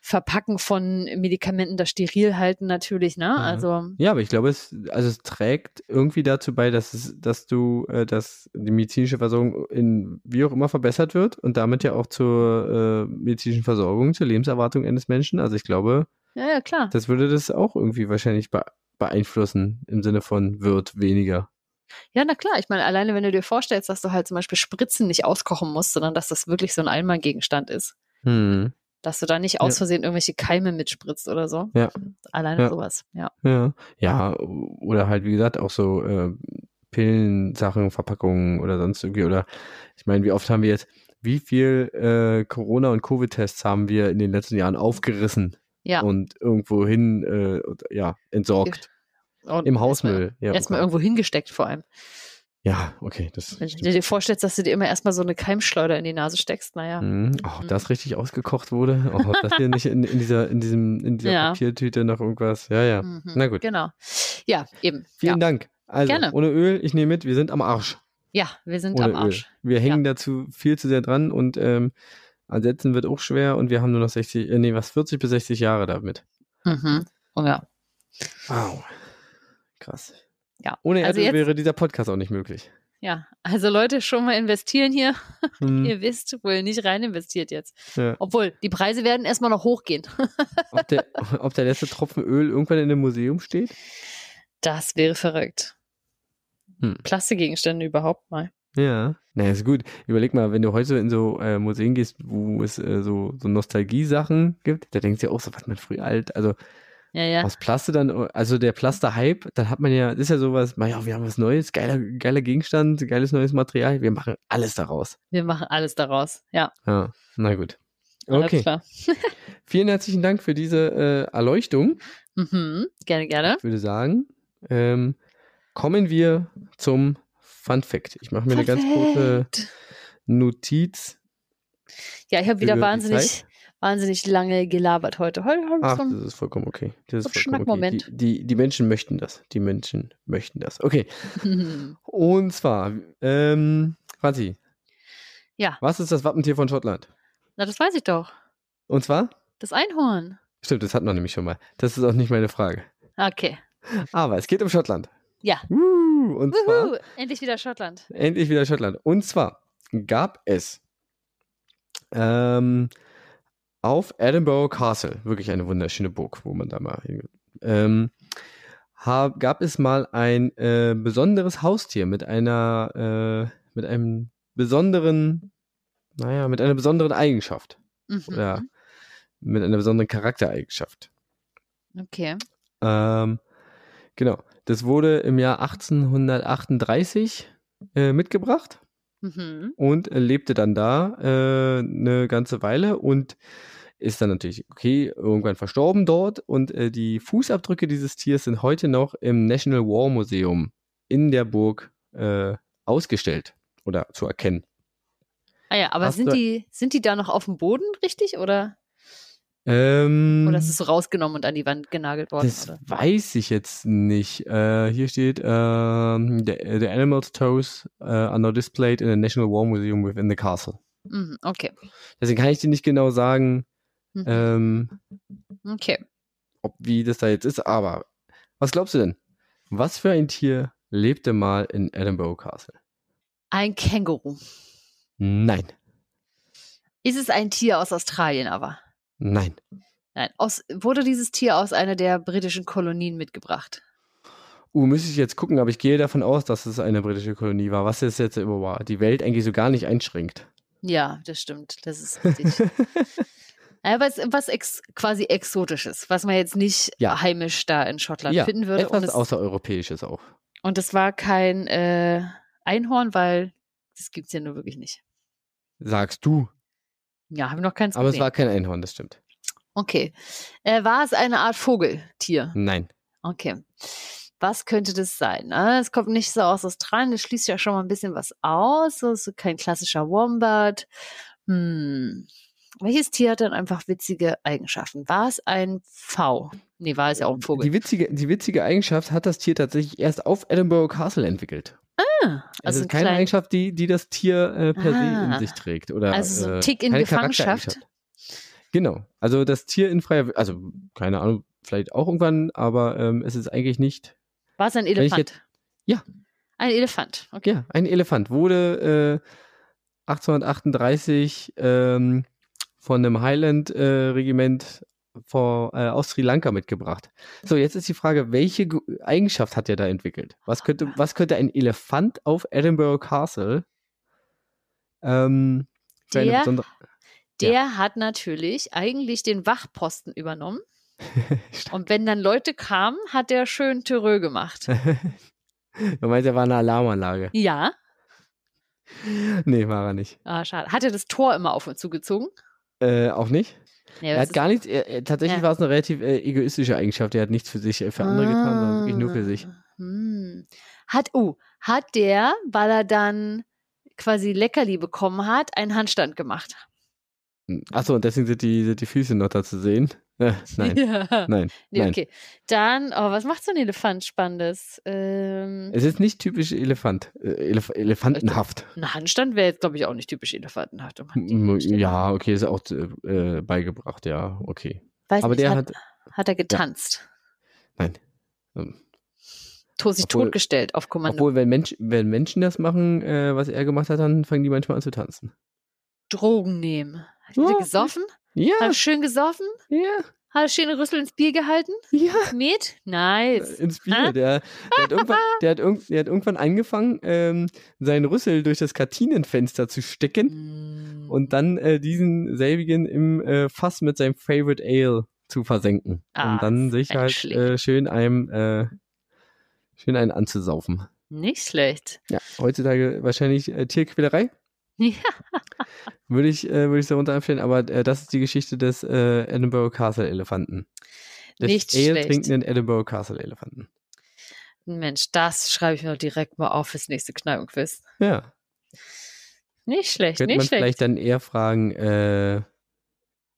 Verpacken von Medikamenten, das steril halten natürlich, ne? Ja. Also ja, aber ich glaube, es also es trägt irgendwie dazu bei, dass es, dass du, äh, dass die medizinische Versorgung in wie auch immer verbessert wird und damit ja auch zur äh, medizinischen Versorgung, zur Lebenserwartung eines Menschen. Also ich glaube, ja, ja klar. Das würde das auch irgendwie wahrscheinlich beeinflussen im Sinne von wird weniger. Ja, na klar. Ich meine, alleine wenn du dir vorstellst, dass du halt zum Beispiel Spritzen nicht auskochen musst, sondern dass das wirklich so ein Einmalgegenstand ist. Hm. Dass du da nicht aus Versehen irgendwelche Keime mitspritzt oder so. Ja. Alleine Ja. sowas, ja. Ja. Ja, oder halt, wie gesagt, auch so äh, Pillensachen, Verpackungen oder sonst irgendwie. Oder ich meine, wie oft haben wir jetzt, wie viel äh, Corona- und Covid-Tests haben wir in den letzten Jahren aufgerissen Ja. und irgendwo hin, äh, ja, entsorgt. Und Im erstmal- Hausmüll. Ja, Erstmal okay. irgendwo hingesteckt vor allem. ja, okay. Das Wenn du dir vorstellst, dass du dir immer erstmal so eine Keimschleuder in die Nase steckst, naja. Mhm. Oh, ob das richtig ausgekocht wurde? Oh, ob das hier nicht in, in dieser, in diesem, in dieser Ja. Papiertüte noch irgendwas? Ja, ja. Mhm. Na gut. Genau. Ja, eben. Vielen ja. Dank. Also, Gerne. ohne Öl, ich nehme mit, wir sind am Arsch. ja, wir sind Ohne am Arsch. Öl. Wir hängen dazu viel zu sehr dran und ähm, Ansetzen wird auch schwer und wir haben nur noch 60, äh, nee, was, 40 bis 60 Jahre damit. Mhm. Oh, ja. Wow. Krass. Ja. Ohne Also Erdöl jetzt- wäre dieser Podcast auch nicht möglich. ja, also Leute, schon mal investieren hier. Hm, Ihr wisst, wo ihr nicht rein investiert jetzt. ja. Obwohl, die Preise werden erstmal noch hochgehen. ob, der, ob der letzte Tropfen Öl irgendwann in einem Museum steht? Das wäre verrückt. Hm. Plastikgegenstände überhaupt mal. Ja. Na, ist gut. Überleg mal, wenn du heute in so äh, Museen gehst, wo es äh, so, so Nostalgie-Sachen gibt, da denkst du ja auch so, was man früher alt, also Ja, ja. aus Plaste dann, also der Plaster-Hype, dann hat man ja, das ist ja sowas, ja, wir haben was Neues, geiler, geiler Gegenstand, geiles neues Material, wir machen alles daraus. Wir machen alles daraus. Ja, Ja, na gut. Okay, klar. vielen herzlichen Dank für diese äh, Erleuchtung. Mhm. Gerne, gerne. Ich würde sagen, ähm, kommen wir zum Fun Fact. Ich mache mir eine ganz kurze Perfekt. Notiz. Ja, ich habe wieder wahnsinnig? Wahnsinnig lange gelabert heute. Heute habe ich Ach, so das ist vollkommen okay. Das ist vollkommen okay. Die, die, die Menschen möchten das. Die Menschen möchten das. Okay. Und zwar, ähm, Franzi. Ja. Was ist das Wappentier von Schottland? Na, das weiß ich doch. Und zwar? Das Einhorn. Stimmt, das hatten wir nämlich schon mal. Das ist auch nicht meine Frage. Okay. Aber es geht um Schottland. Ja. Uh, und zwar, endlich wieder Schottland. endlich wieder Schottland. Und zwar gab es ähm, auf Edinburgh Castle, wirklich eine wunderschöne Burg, wo man da mal hingeht, ähm, hab, gab es mal ein äh, besonderes Haustier mit einer, äh, mit einem besonderen, naja, mit einer besonderen Eigenschaft. Mhm. Oder mit einer besonderen Charaktereigenschaft. Okay. Ähm, genau. Das wurde im Jahr 1838 äh, mitgebracht Mhm. und äh, lebte dann da äh, eine ganze Weile und ist dann natürlich, okay, irgendwann verstorben dort und äh, die Fußabdrücke dieses Tiers sind heute noch im National War Museum in der Burg äh, ausgestellt oder zu erkennen. Ah ja, aber Hast sind die, sind die da noch auf dem Boden, richtig? Oder, Ähm, oder ist es so rausgenommen und an die Wand genagelt worden? Das oder? weiß ich jetzt nicht. Äh, hier steht, ähm, the, the animal's toes uh, are now displayed in the National War Museum within the castle. Mhm. Okay. Deswegen kann ich dir nicht genau sagen, Mhm. ähm, okay. ob wie das da jetzt ist, aber was glaubst du denn? Was für ein Tier lebte mal in Edinburgh Castle? Ein Känguru. Nein, Ist es ein Tier aus Australien aber? Nein. Nein. Aus, wurde dieses Tier aus einer der britischen Kolonien mitgebracht? Uh, müsste ich jetzt gucken, aber ich gehe davon aus, dass es eine britische Kolonie war, was es jetzt immer war. Die Welt eigentlich so gar nicht einschränkt. Ja, das stimmt. Das ist richtig. Ja, was, was ex, quasi Exotisches, was man jetzt nicht Ja. heimisch da in Schottland ja, finden würde. Und etwas es, Außereuropäisches auch. und es war kein äh, Einhorn, weil das gibt es ja nur wirklich nicht. Sagst du. Ja, haben wir noch keins Aber es gesehen. war kein Einhorn, das stimmt. Okay. Äh, war es eine Art Vogeltier? Nein. Okay. Was könnte das sein? Ah, Es kommt nicht so aus Australien, das schließt ja schon mal ein bisschen was aus. So ist kein klassischer Wombat. Hm. Welches Tier hat dann einfach witzige Eigenschaften? War es ein V? Nee, war es ja auch ein Vogel. Die witzige, die witzige Eigenschaft hat das Tier tatsächlich erst auf Edinburgh Castle entwickelt. Ah, Also also es ist keine klein, Eigenschaft, die, die das Tier äh, per se Ah. in sich trägt. Oder, Also so ein äh, Tick in Gefangenschaft? Genau. Also das Tier in freier, also keine Ahnung, vielleicht auch irgendwann, aber ähm, es ist eigentlich nicht. war es ein Elefant? jetzt- Ja. Ein Elefant, okay. Ja, ein Elefant wurde äh, 1838 ähm, von einem Highland-Regiment vor, äh, aus Sri Lanka mitgebracht. So, jetzt ist die Frage, welche Eigenschaft hat er da entwickelt? Was könnte, was könnte ein Elefant auf Edinburgh Castle ähm, der, der ja. hat natürlich eigentlich den Wachposten übernommen. Und wenn dann Leute kamen, hat der schön Terreux gemacht. du meinst, er war eine Alarmanlage? Ja. Nee, war er nicht. Ah, schade. Hat er das Tor immer auf und zugezogen? Äh, auch nicht. Ja, er hat gar nichts, er, tatsächlich ja. war es eine relativ äh, egoistische Eigenschaft. Er hat nichts für sich, äh, für andere ah. getan, sondern wirklich nur für sich. Ah, hm. Hat, oh, hat der, weil er dann quasi Leckerli bekommen hat, einen Handstand gemacht? Hm. Achso, und deswegen sind die, sind die Füße noch da zu sehen. Äh, nein. Ja. Nein. Nee, nein. Okay. Dann, oh, was macht so ein Elefant Spannendes? Ähm, es ist nicht typisch Elefant, äh, Elef elefantenhaft. Ein Handstand wäre jetzt, glaube ich, auch nicht typisch elefantenhaft. Ja, okay, ist auch äh, beigebracht, ja, okay. Weiß Aber nicht, der hat, hat, hat er getanzt? Ja. Nein. Ähm, to sich obwohl, totgestellt auf Kommando. Obwohl, wenn, Mensch, wenn Menschen das machen, äh, was er gemacht hat, dann fangen die manchmal an zu tanzen. Drogen nehmen. Hat er gesoffen? Ja. Hat schön gesoffen? Ja. Hat er schöne Rüssel ins Bier gehalten? Ja. Met? Nice. Ins Bier. Ah? Der, der, hat irgendwann, der, hat irg der hat irgendwann angefangen, ähm, seinen Rüssel durch das Kartinenfenster zu stecken mm. und dann äh, diesen selbigen im äh, Fass mit seinem Favorite Ale zu versenken. Ah, und dann sich halt äh, schön einem äh, schön einen anzusaufen. Nicht schlecht. Ja, heutzutage wahrscheinlich äh, Tierquälerei. Ja. würde ich, äh, würde ich so runterempfehlen, aber äh, das ist die Geschichte des äh, Edinburgh Castle Elefanten. Des Nicht Ale trinkenden Edinburgh Castle Elefanten. Mensch, das schreibe ich mir direkt mal auf fürs nächste Kneipenquiz. Ja. Nicht schlecht, Könnte nicht man schlecht. vielleicht dann eher fragen, äh,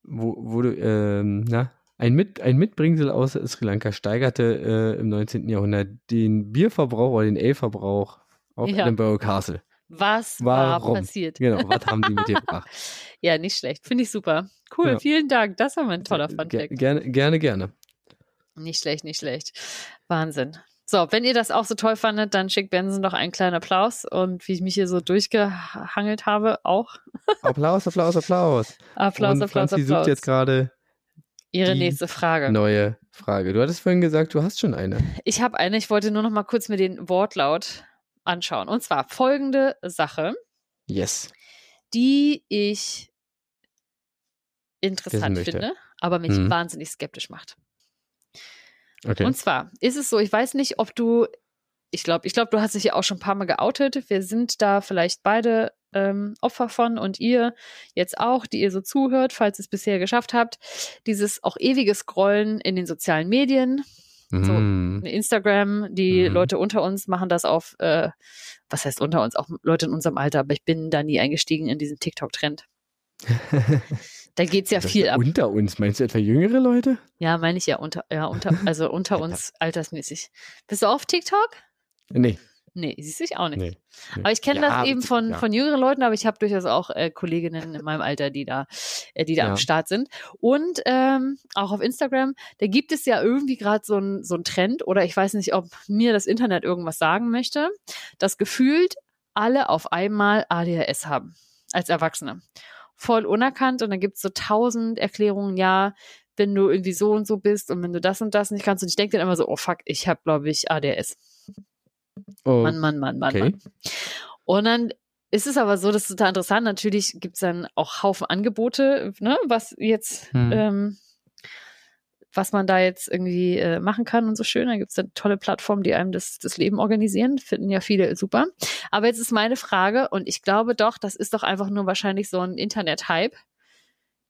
wo, wo du, ähm, na, ein, Mit, ein Mitbringsel aus Sri Lanka steigerte äh, im 19. Jahrhundert den Bierverbrauch oder den Ale-Verbrauch auf ja. Edinburgh Castle. Was Warum? war passiert? Genau, was haben die mit dir gebracht? ja, nicht schlecht. Finde ich super. Cool, ja. vielen Dank. Das war ein toller Funfact. Gerne, gerne, gerne. Nicht schlecht, nicht schlecht. Wahnsinn. So, wenn ihr das auch so toll fandet, dann schickt Benson doch einen kleinen Applaus. Und wie ich mich hier so durchgehangelt habe, auch. Applaus, Applaus, Applaus. Applaus, und Applaus, Franzi Applaus. sucht jetzt gerade ihre nächste Frage. Neue Frage. Du hattest vorhin gesagt, du hast schon eine. Ich habe eine. Ich wollte nur noch mal kurz mir den Wortlaut anschauen. Und zwar folgende Sache. Yes. Die ich interessant finde, aber mich mhm. wahnsinnig skeptisch macht. Okay. Und zwar ist es so, ich weiß nicht, ob du, ich glaube, ich glaube, du hast dich ja auch schon ein paar Mal geoutet. Wir sind da vielleicht beide ähm, Opfer von und ihr jetzt auch, die ihr so zuhört, falls ihr es bisher geschafft habt. Dieses auch ewige Scrollen in den sozialen Medien, so mhm. Instagram, die mhm. Leute unter uns machen das auf, äh, was heißt unter uns, auch Leute in unserem Alter, aber ich bin da nie eingestiegen in diesen TikTok-Trend. da geht es ja viel ab. Unter uns, meinst du etwa jüngere Leute? Ja, meine ich ja unter, ja, unter, also unter uns altersmäßig. Bist du auf TikTok? Nee. Nee, siehst du auch nicht. Nee, nee. Aber ich kenne ja, das eben von, ja. von jüngeren Leuten, aber ich habe durchaus auch äh, Kolleginnen in meinem Alter, die da, äh, die da ja. am Start sind. Und ähm, auch auf Instagram, da gibt es ja irgendwie gerade so ein so ein Trend, oder ich weiß nicht, ob mir das Internet irgendwas sagen möchte, dass gefühlt alle auf einmal ADHS haben, als Erwachsene. Voll unerkannt und dann gibt es so tausend Erklärungen, ja, wenn du irgendwie so und so bist und wenn du das und das nicht kannst. Und ich denke dann immer so, oh fuck, ich habe, glaube ich, ADHS. Oh, Mann, Mann, Mann, Mann, okay. Mann. Und dann ist es aber so, das ist total interessant. Natürlich gibt es dann auch Haufen Angebote, ne, was jetzt, hm. ähm, was man da jetzt irgendwie äh, machen kann und so schön. Da gibt es dann tolle Plattformen, die einem das, das Leben organisieren. Finden ja viele super. Aber jetzt ist meine Frage, und ich glaube doch, das ist doch einfach nur wahrscheinlich so ein Internet-Hype,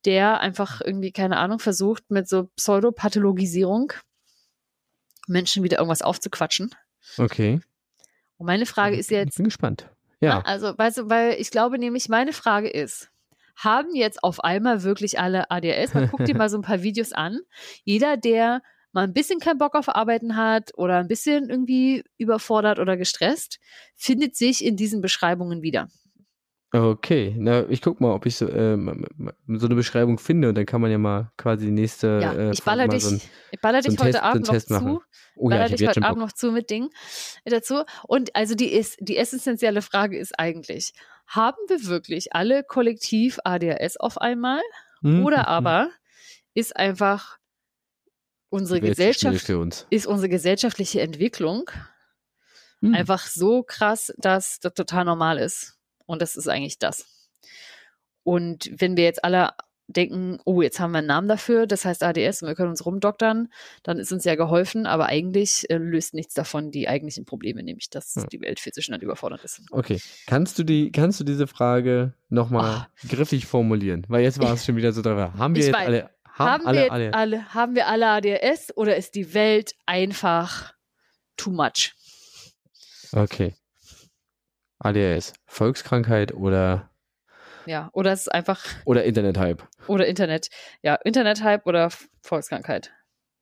der einfach irgendwie, keine Ahnung, versucht, mit so Pseudopathologisierung Menschen wieder irgendwas aufzuquatschen. Okay. Und meine Frage ist jetzt. Ich bin gespannt. Ja. Also, weißt du, weil ich glaube nämlich, meine Frage ist, haben jetzt auf einmal wirklich alle ADHS? Man guckt dir mal so ein paar Videos an. Jeder, der mal ein bisschen keinen Bock auf Arbeiten hat oder ein bisschen irgendwie überfordert oder gestresst, findet sich in diesen Beschreibungen wieder. Okay, na, ich guck mal, ob ich so, äh, so eine Beschreibung finde und dann kann man ja mal quasi die nächste. Ja, äh, ich baller dich, so ein, ich baller dich so heute Test, Abend noch zu. Oh, baller ja, dich heute Abend noch zu mit Dingen dazu. Und also die ist, die essentielle Frage ist eigentlich, haben wir wirklich alle kollektiv ADHS auf einmal? Mhm. Oder aber ist einfach unsere Gesellschaft, ist unsere gesellschaftliche Entwicklung hm. einfach so krass, dass das total normal ist. Und das ist eigentlich das. Und wenn wir jetzt alle denken, oh, jetzt haben wir einen Namen dafür, das heißt ADS und wir können uns rumdoktern, dann ist uns ja geholfen, aber eigentlich äh, löst nichts davon die eigentlichen Probleme, nämlich dass ja. die Welt viel zu schnell überfordert ist. Okay, kannst du die, kannst du diese Frage nochmal oh. griffig formulieren? Weil jetzt war es schon wieder so drüber. Haben wir ich jetzt weiß. alle, haben, haben alle, wir alle, alle, haben wir alle ADS oder ist die Welt einfach too much? Okay. ADHS, Volkskrankheit oder ja, oder es ist einfach. Oder Internet-Hype. Oder Internet. Ja, Internet-Hype oder Volkskrankheit.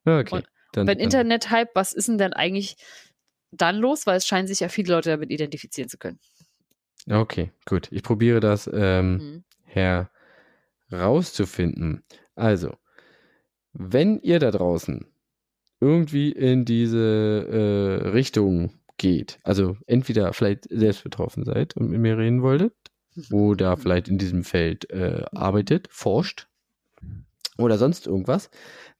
Okay. Und dann, wenn Internet-Hype, was ist denn denn eigentlich dann los? Weil es scheinen sich ja viele Leute damit identifizieren zu können. Okay, gut. Ich probiere das ähm, mhm. herauszufinden. Also, wenn ihr da draußen irgendwie in diese äh, Richtung geht, also entweder vielleicht selbst betroffen seid und mit mir reden wolltet, oder vielleicht in diesem Feld äh, arbeitet, forscht oder sonst irgendwas,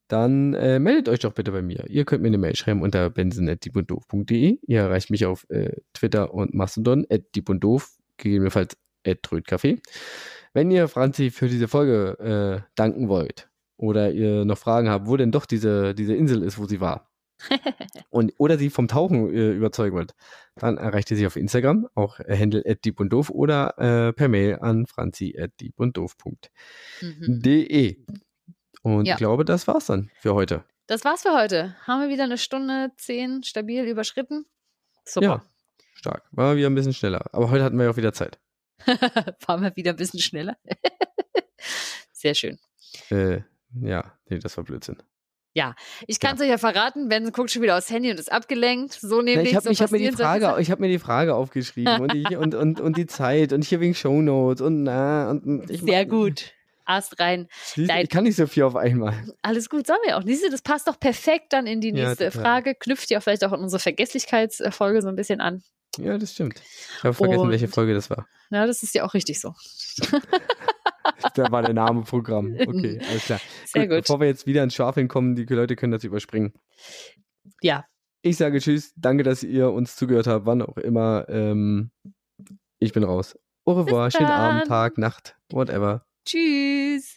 dann äh, meldet euch doch bitte bei mir. Ihr könnt mir eine Mail schreiben unter benson.diebunddoof.de. Ihr erreicht mich auf äh, Twitter und Mastodon, at diebunddoof, gegebenenfalls at Trödcafé. Wenn ihr Franzi für diese Folge äh, danken wollt oder ihr noch Fragen habt, wo denn doch diese, diese Insel ist, wo sie war, und, oder sie vom Tauchen äh, überzeugen wollt, dann erreicht ihr sie auf Instagram, auch äh, Handle at diebunddoof oder äh, per Mail an franzi at diebunddoof.de. Mhm. Und ja. ich glaube, das war's dann für heute. Das war's für heute. Haben wir wieder eine Stunde zehn stabil überschritten? Super. Ja, stark. War wieder ein bisschen schneller. Aber heute hatten wir ja auch wieder Zeit. Fahren wir wieder ein bisschen schneller. Sehr schön. Äh, ja, nee, das war Blödsinn. Ja, ich kann es ja. euch ja verraten, Ben guckt schon wieder aufs Handy und ist abgelenkt. So nämlich. ich habe so hab mir, die Frage, ich hab mir die Frage aufgeschrieben und, ich, und, und, und die Zeit und hier wegen Shownotes und na. Und, ich Sehr gut. Ast rein. ich kann nicht so viel auf einmal. Alles gut, sollen wir auch. Siehst du, das passt doch perfekt dann in die nächste ja, Frage. Knüpft ja vielleicht auch in unsere Vergesslichkeitsfolge so ein bisschen an. Ja, das stimmt. Ich habe vergessen, und, welche Folge das war. Ja, das ist ja auch richtig so. da war der Name Programm. Okay, alles klar. Sehr gut, gut. Bevor wir jetzt wieder ins Schwafeln kommen, die Leute können das überspringen. Ja. Ich sage Tschüss. Danke, dass ihr uns zugehört habt, wann auch immer. Ähm, ich bin raus. Au revoir. Schönen Abend, Tag, Nacht, whatever. Tschüss.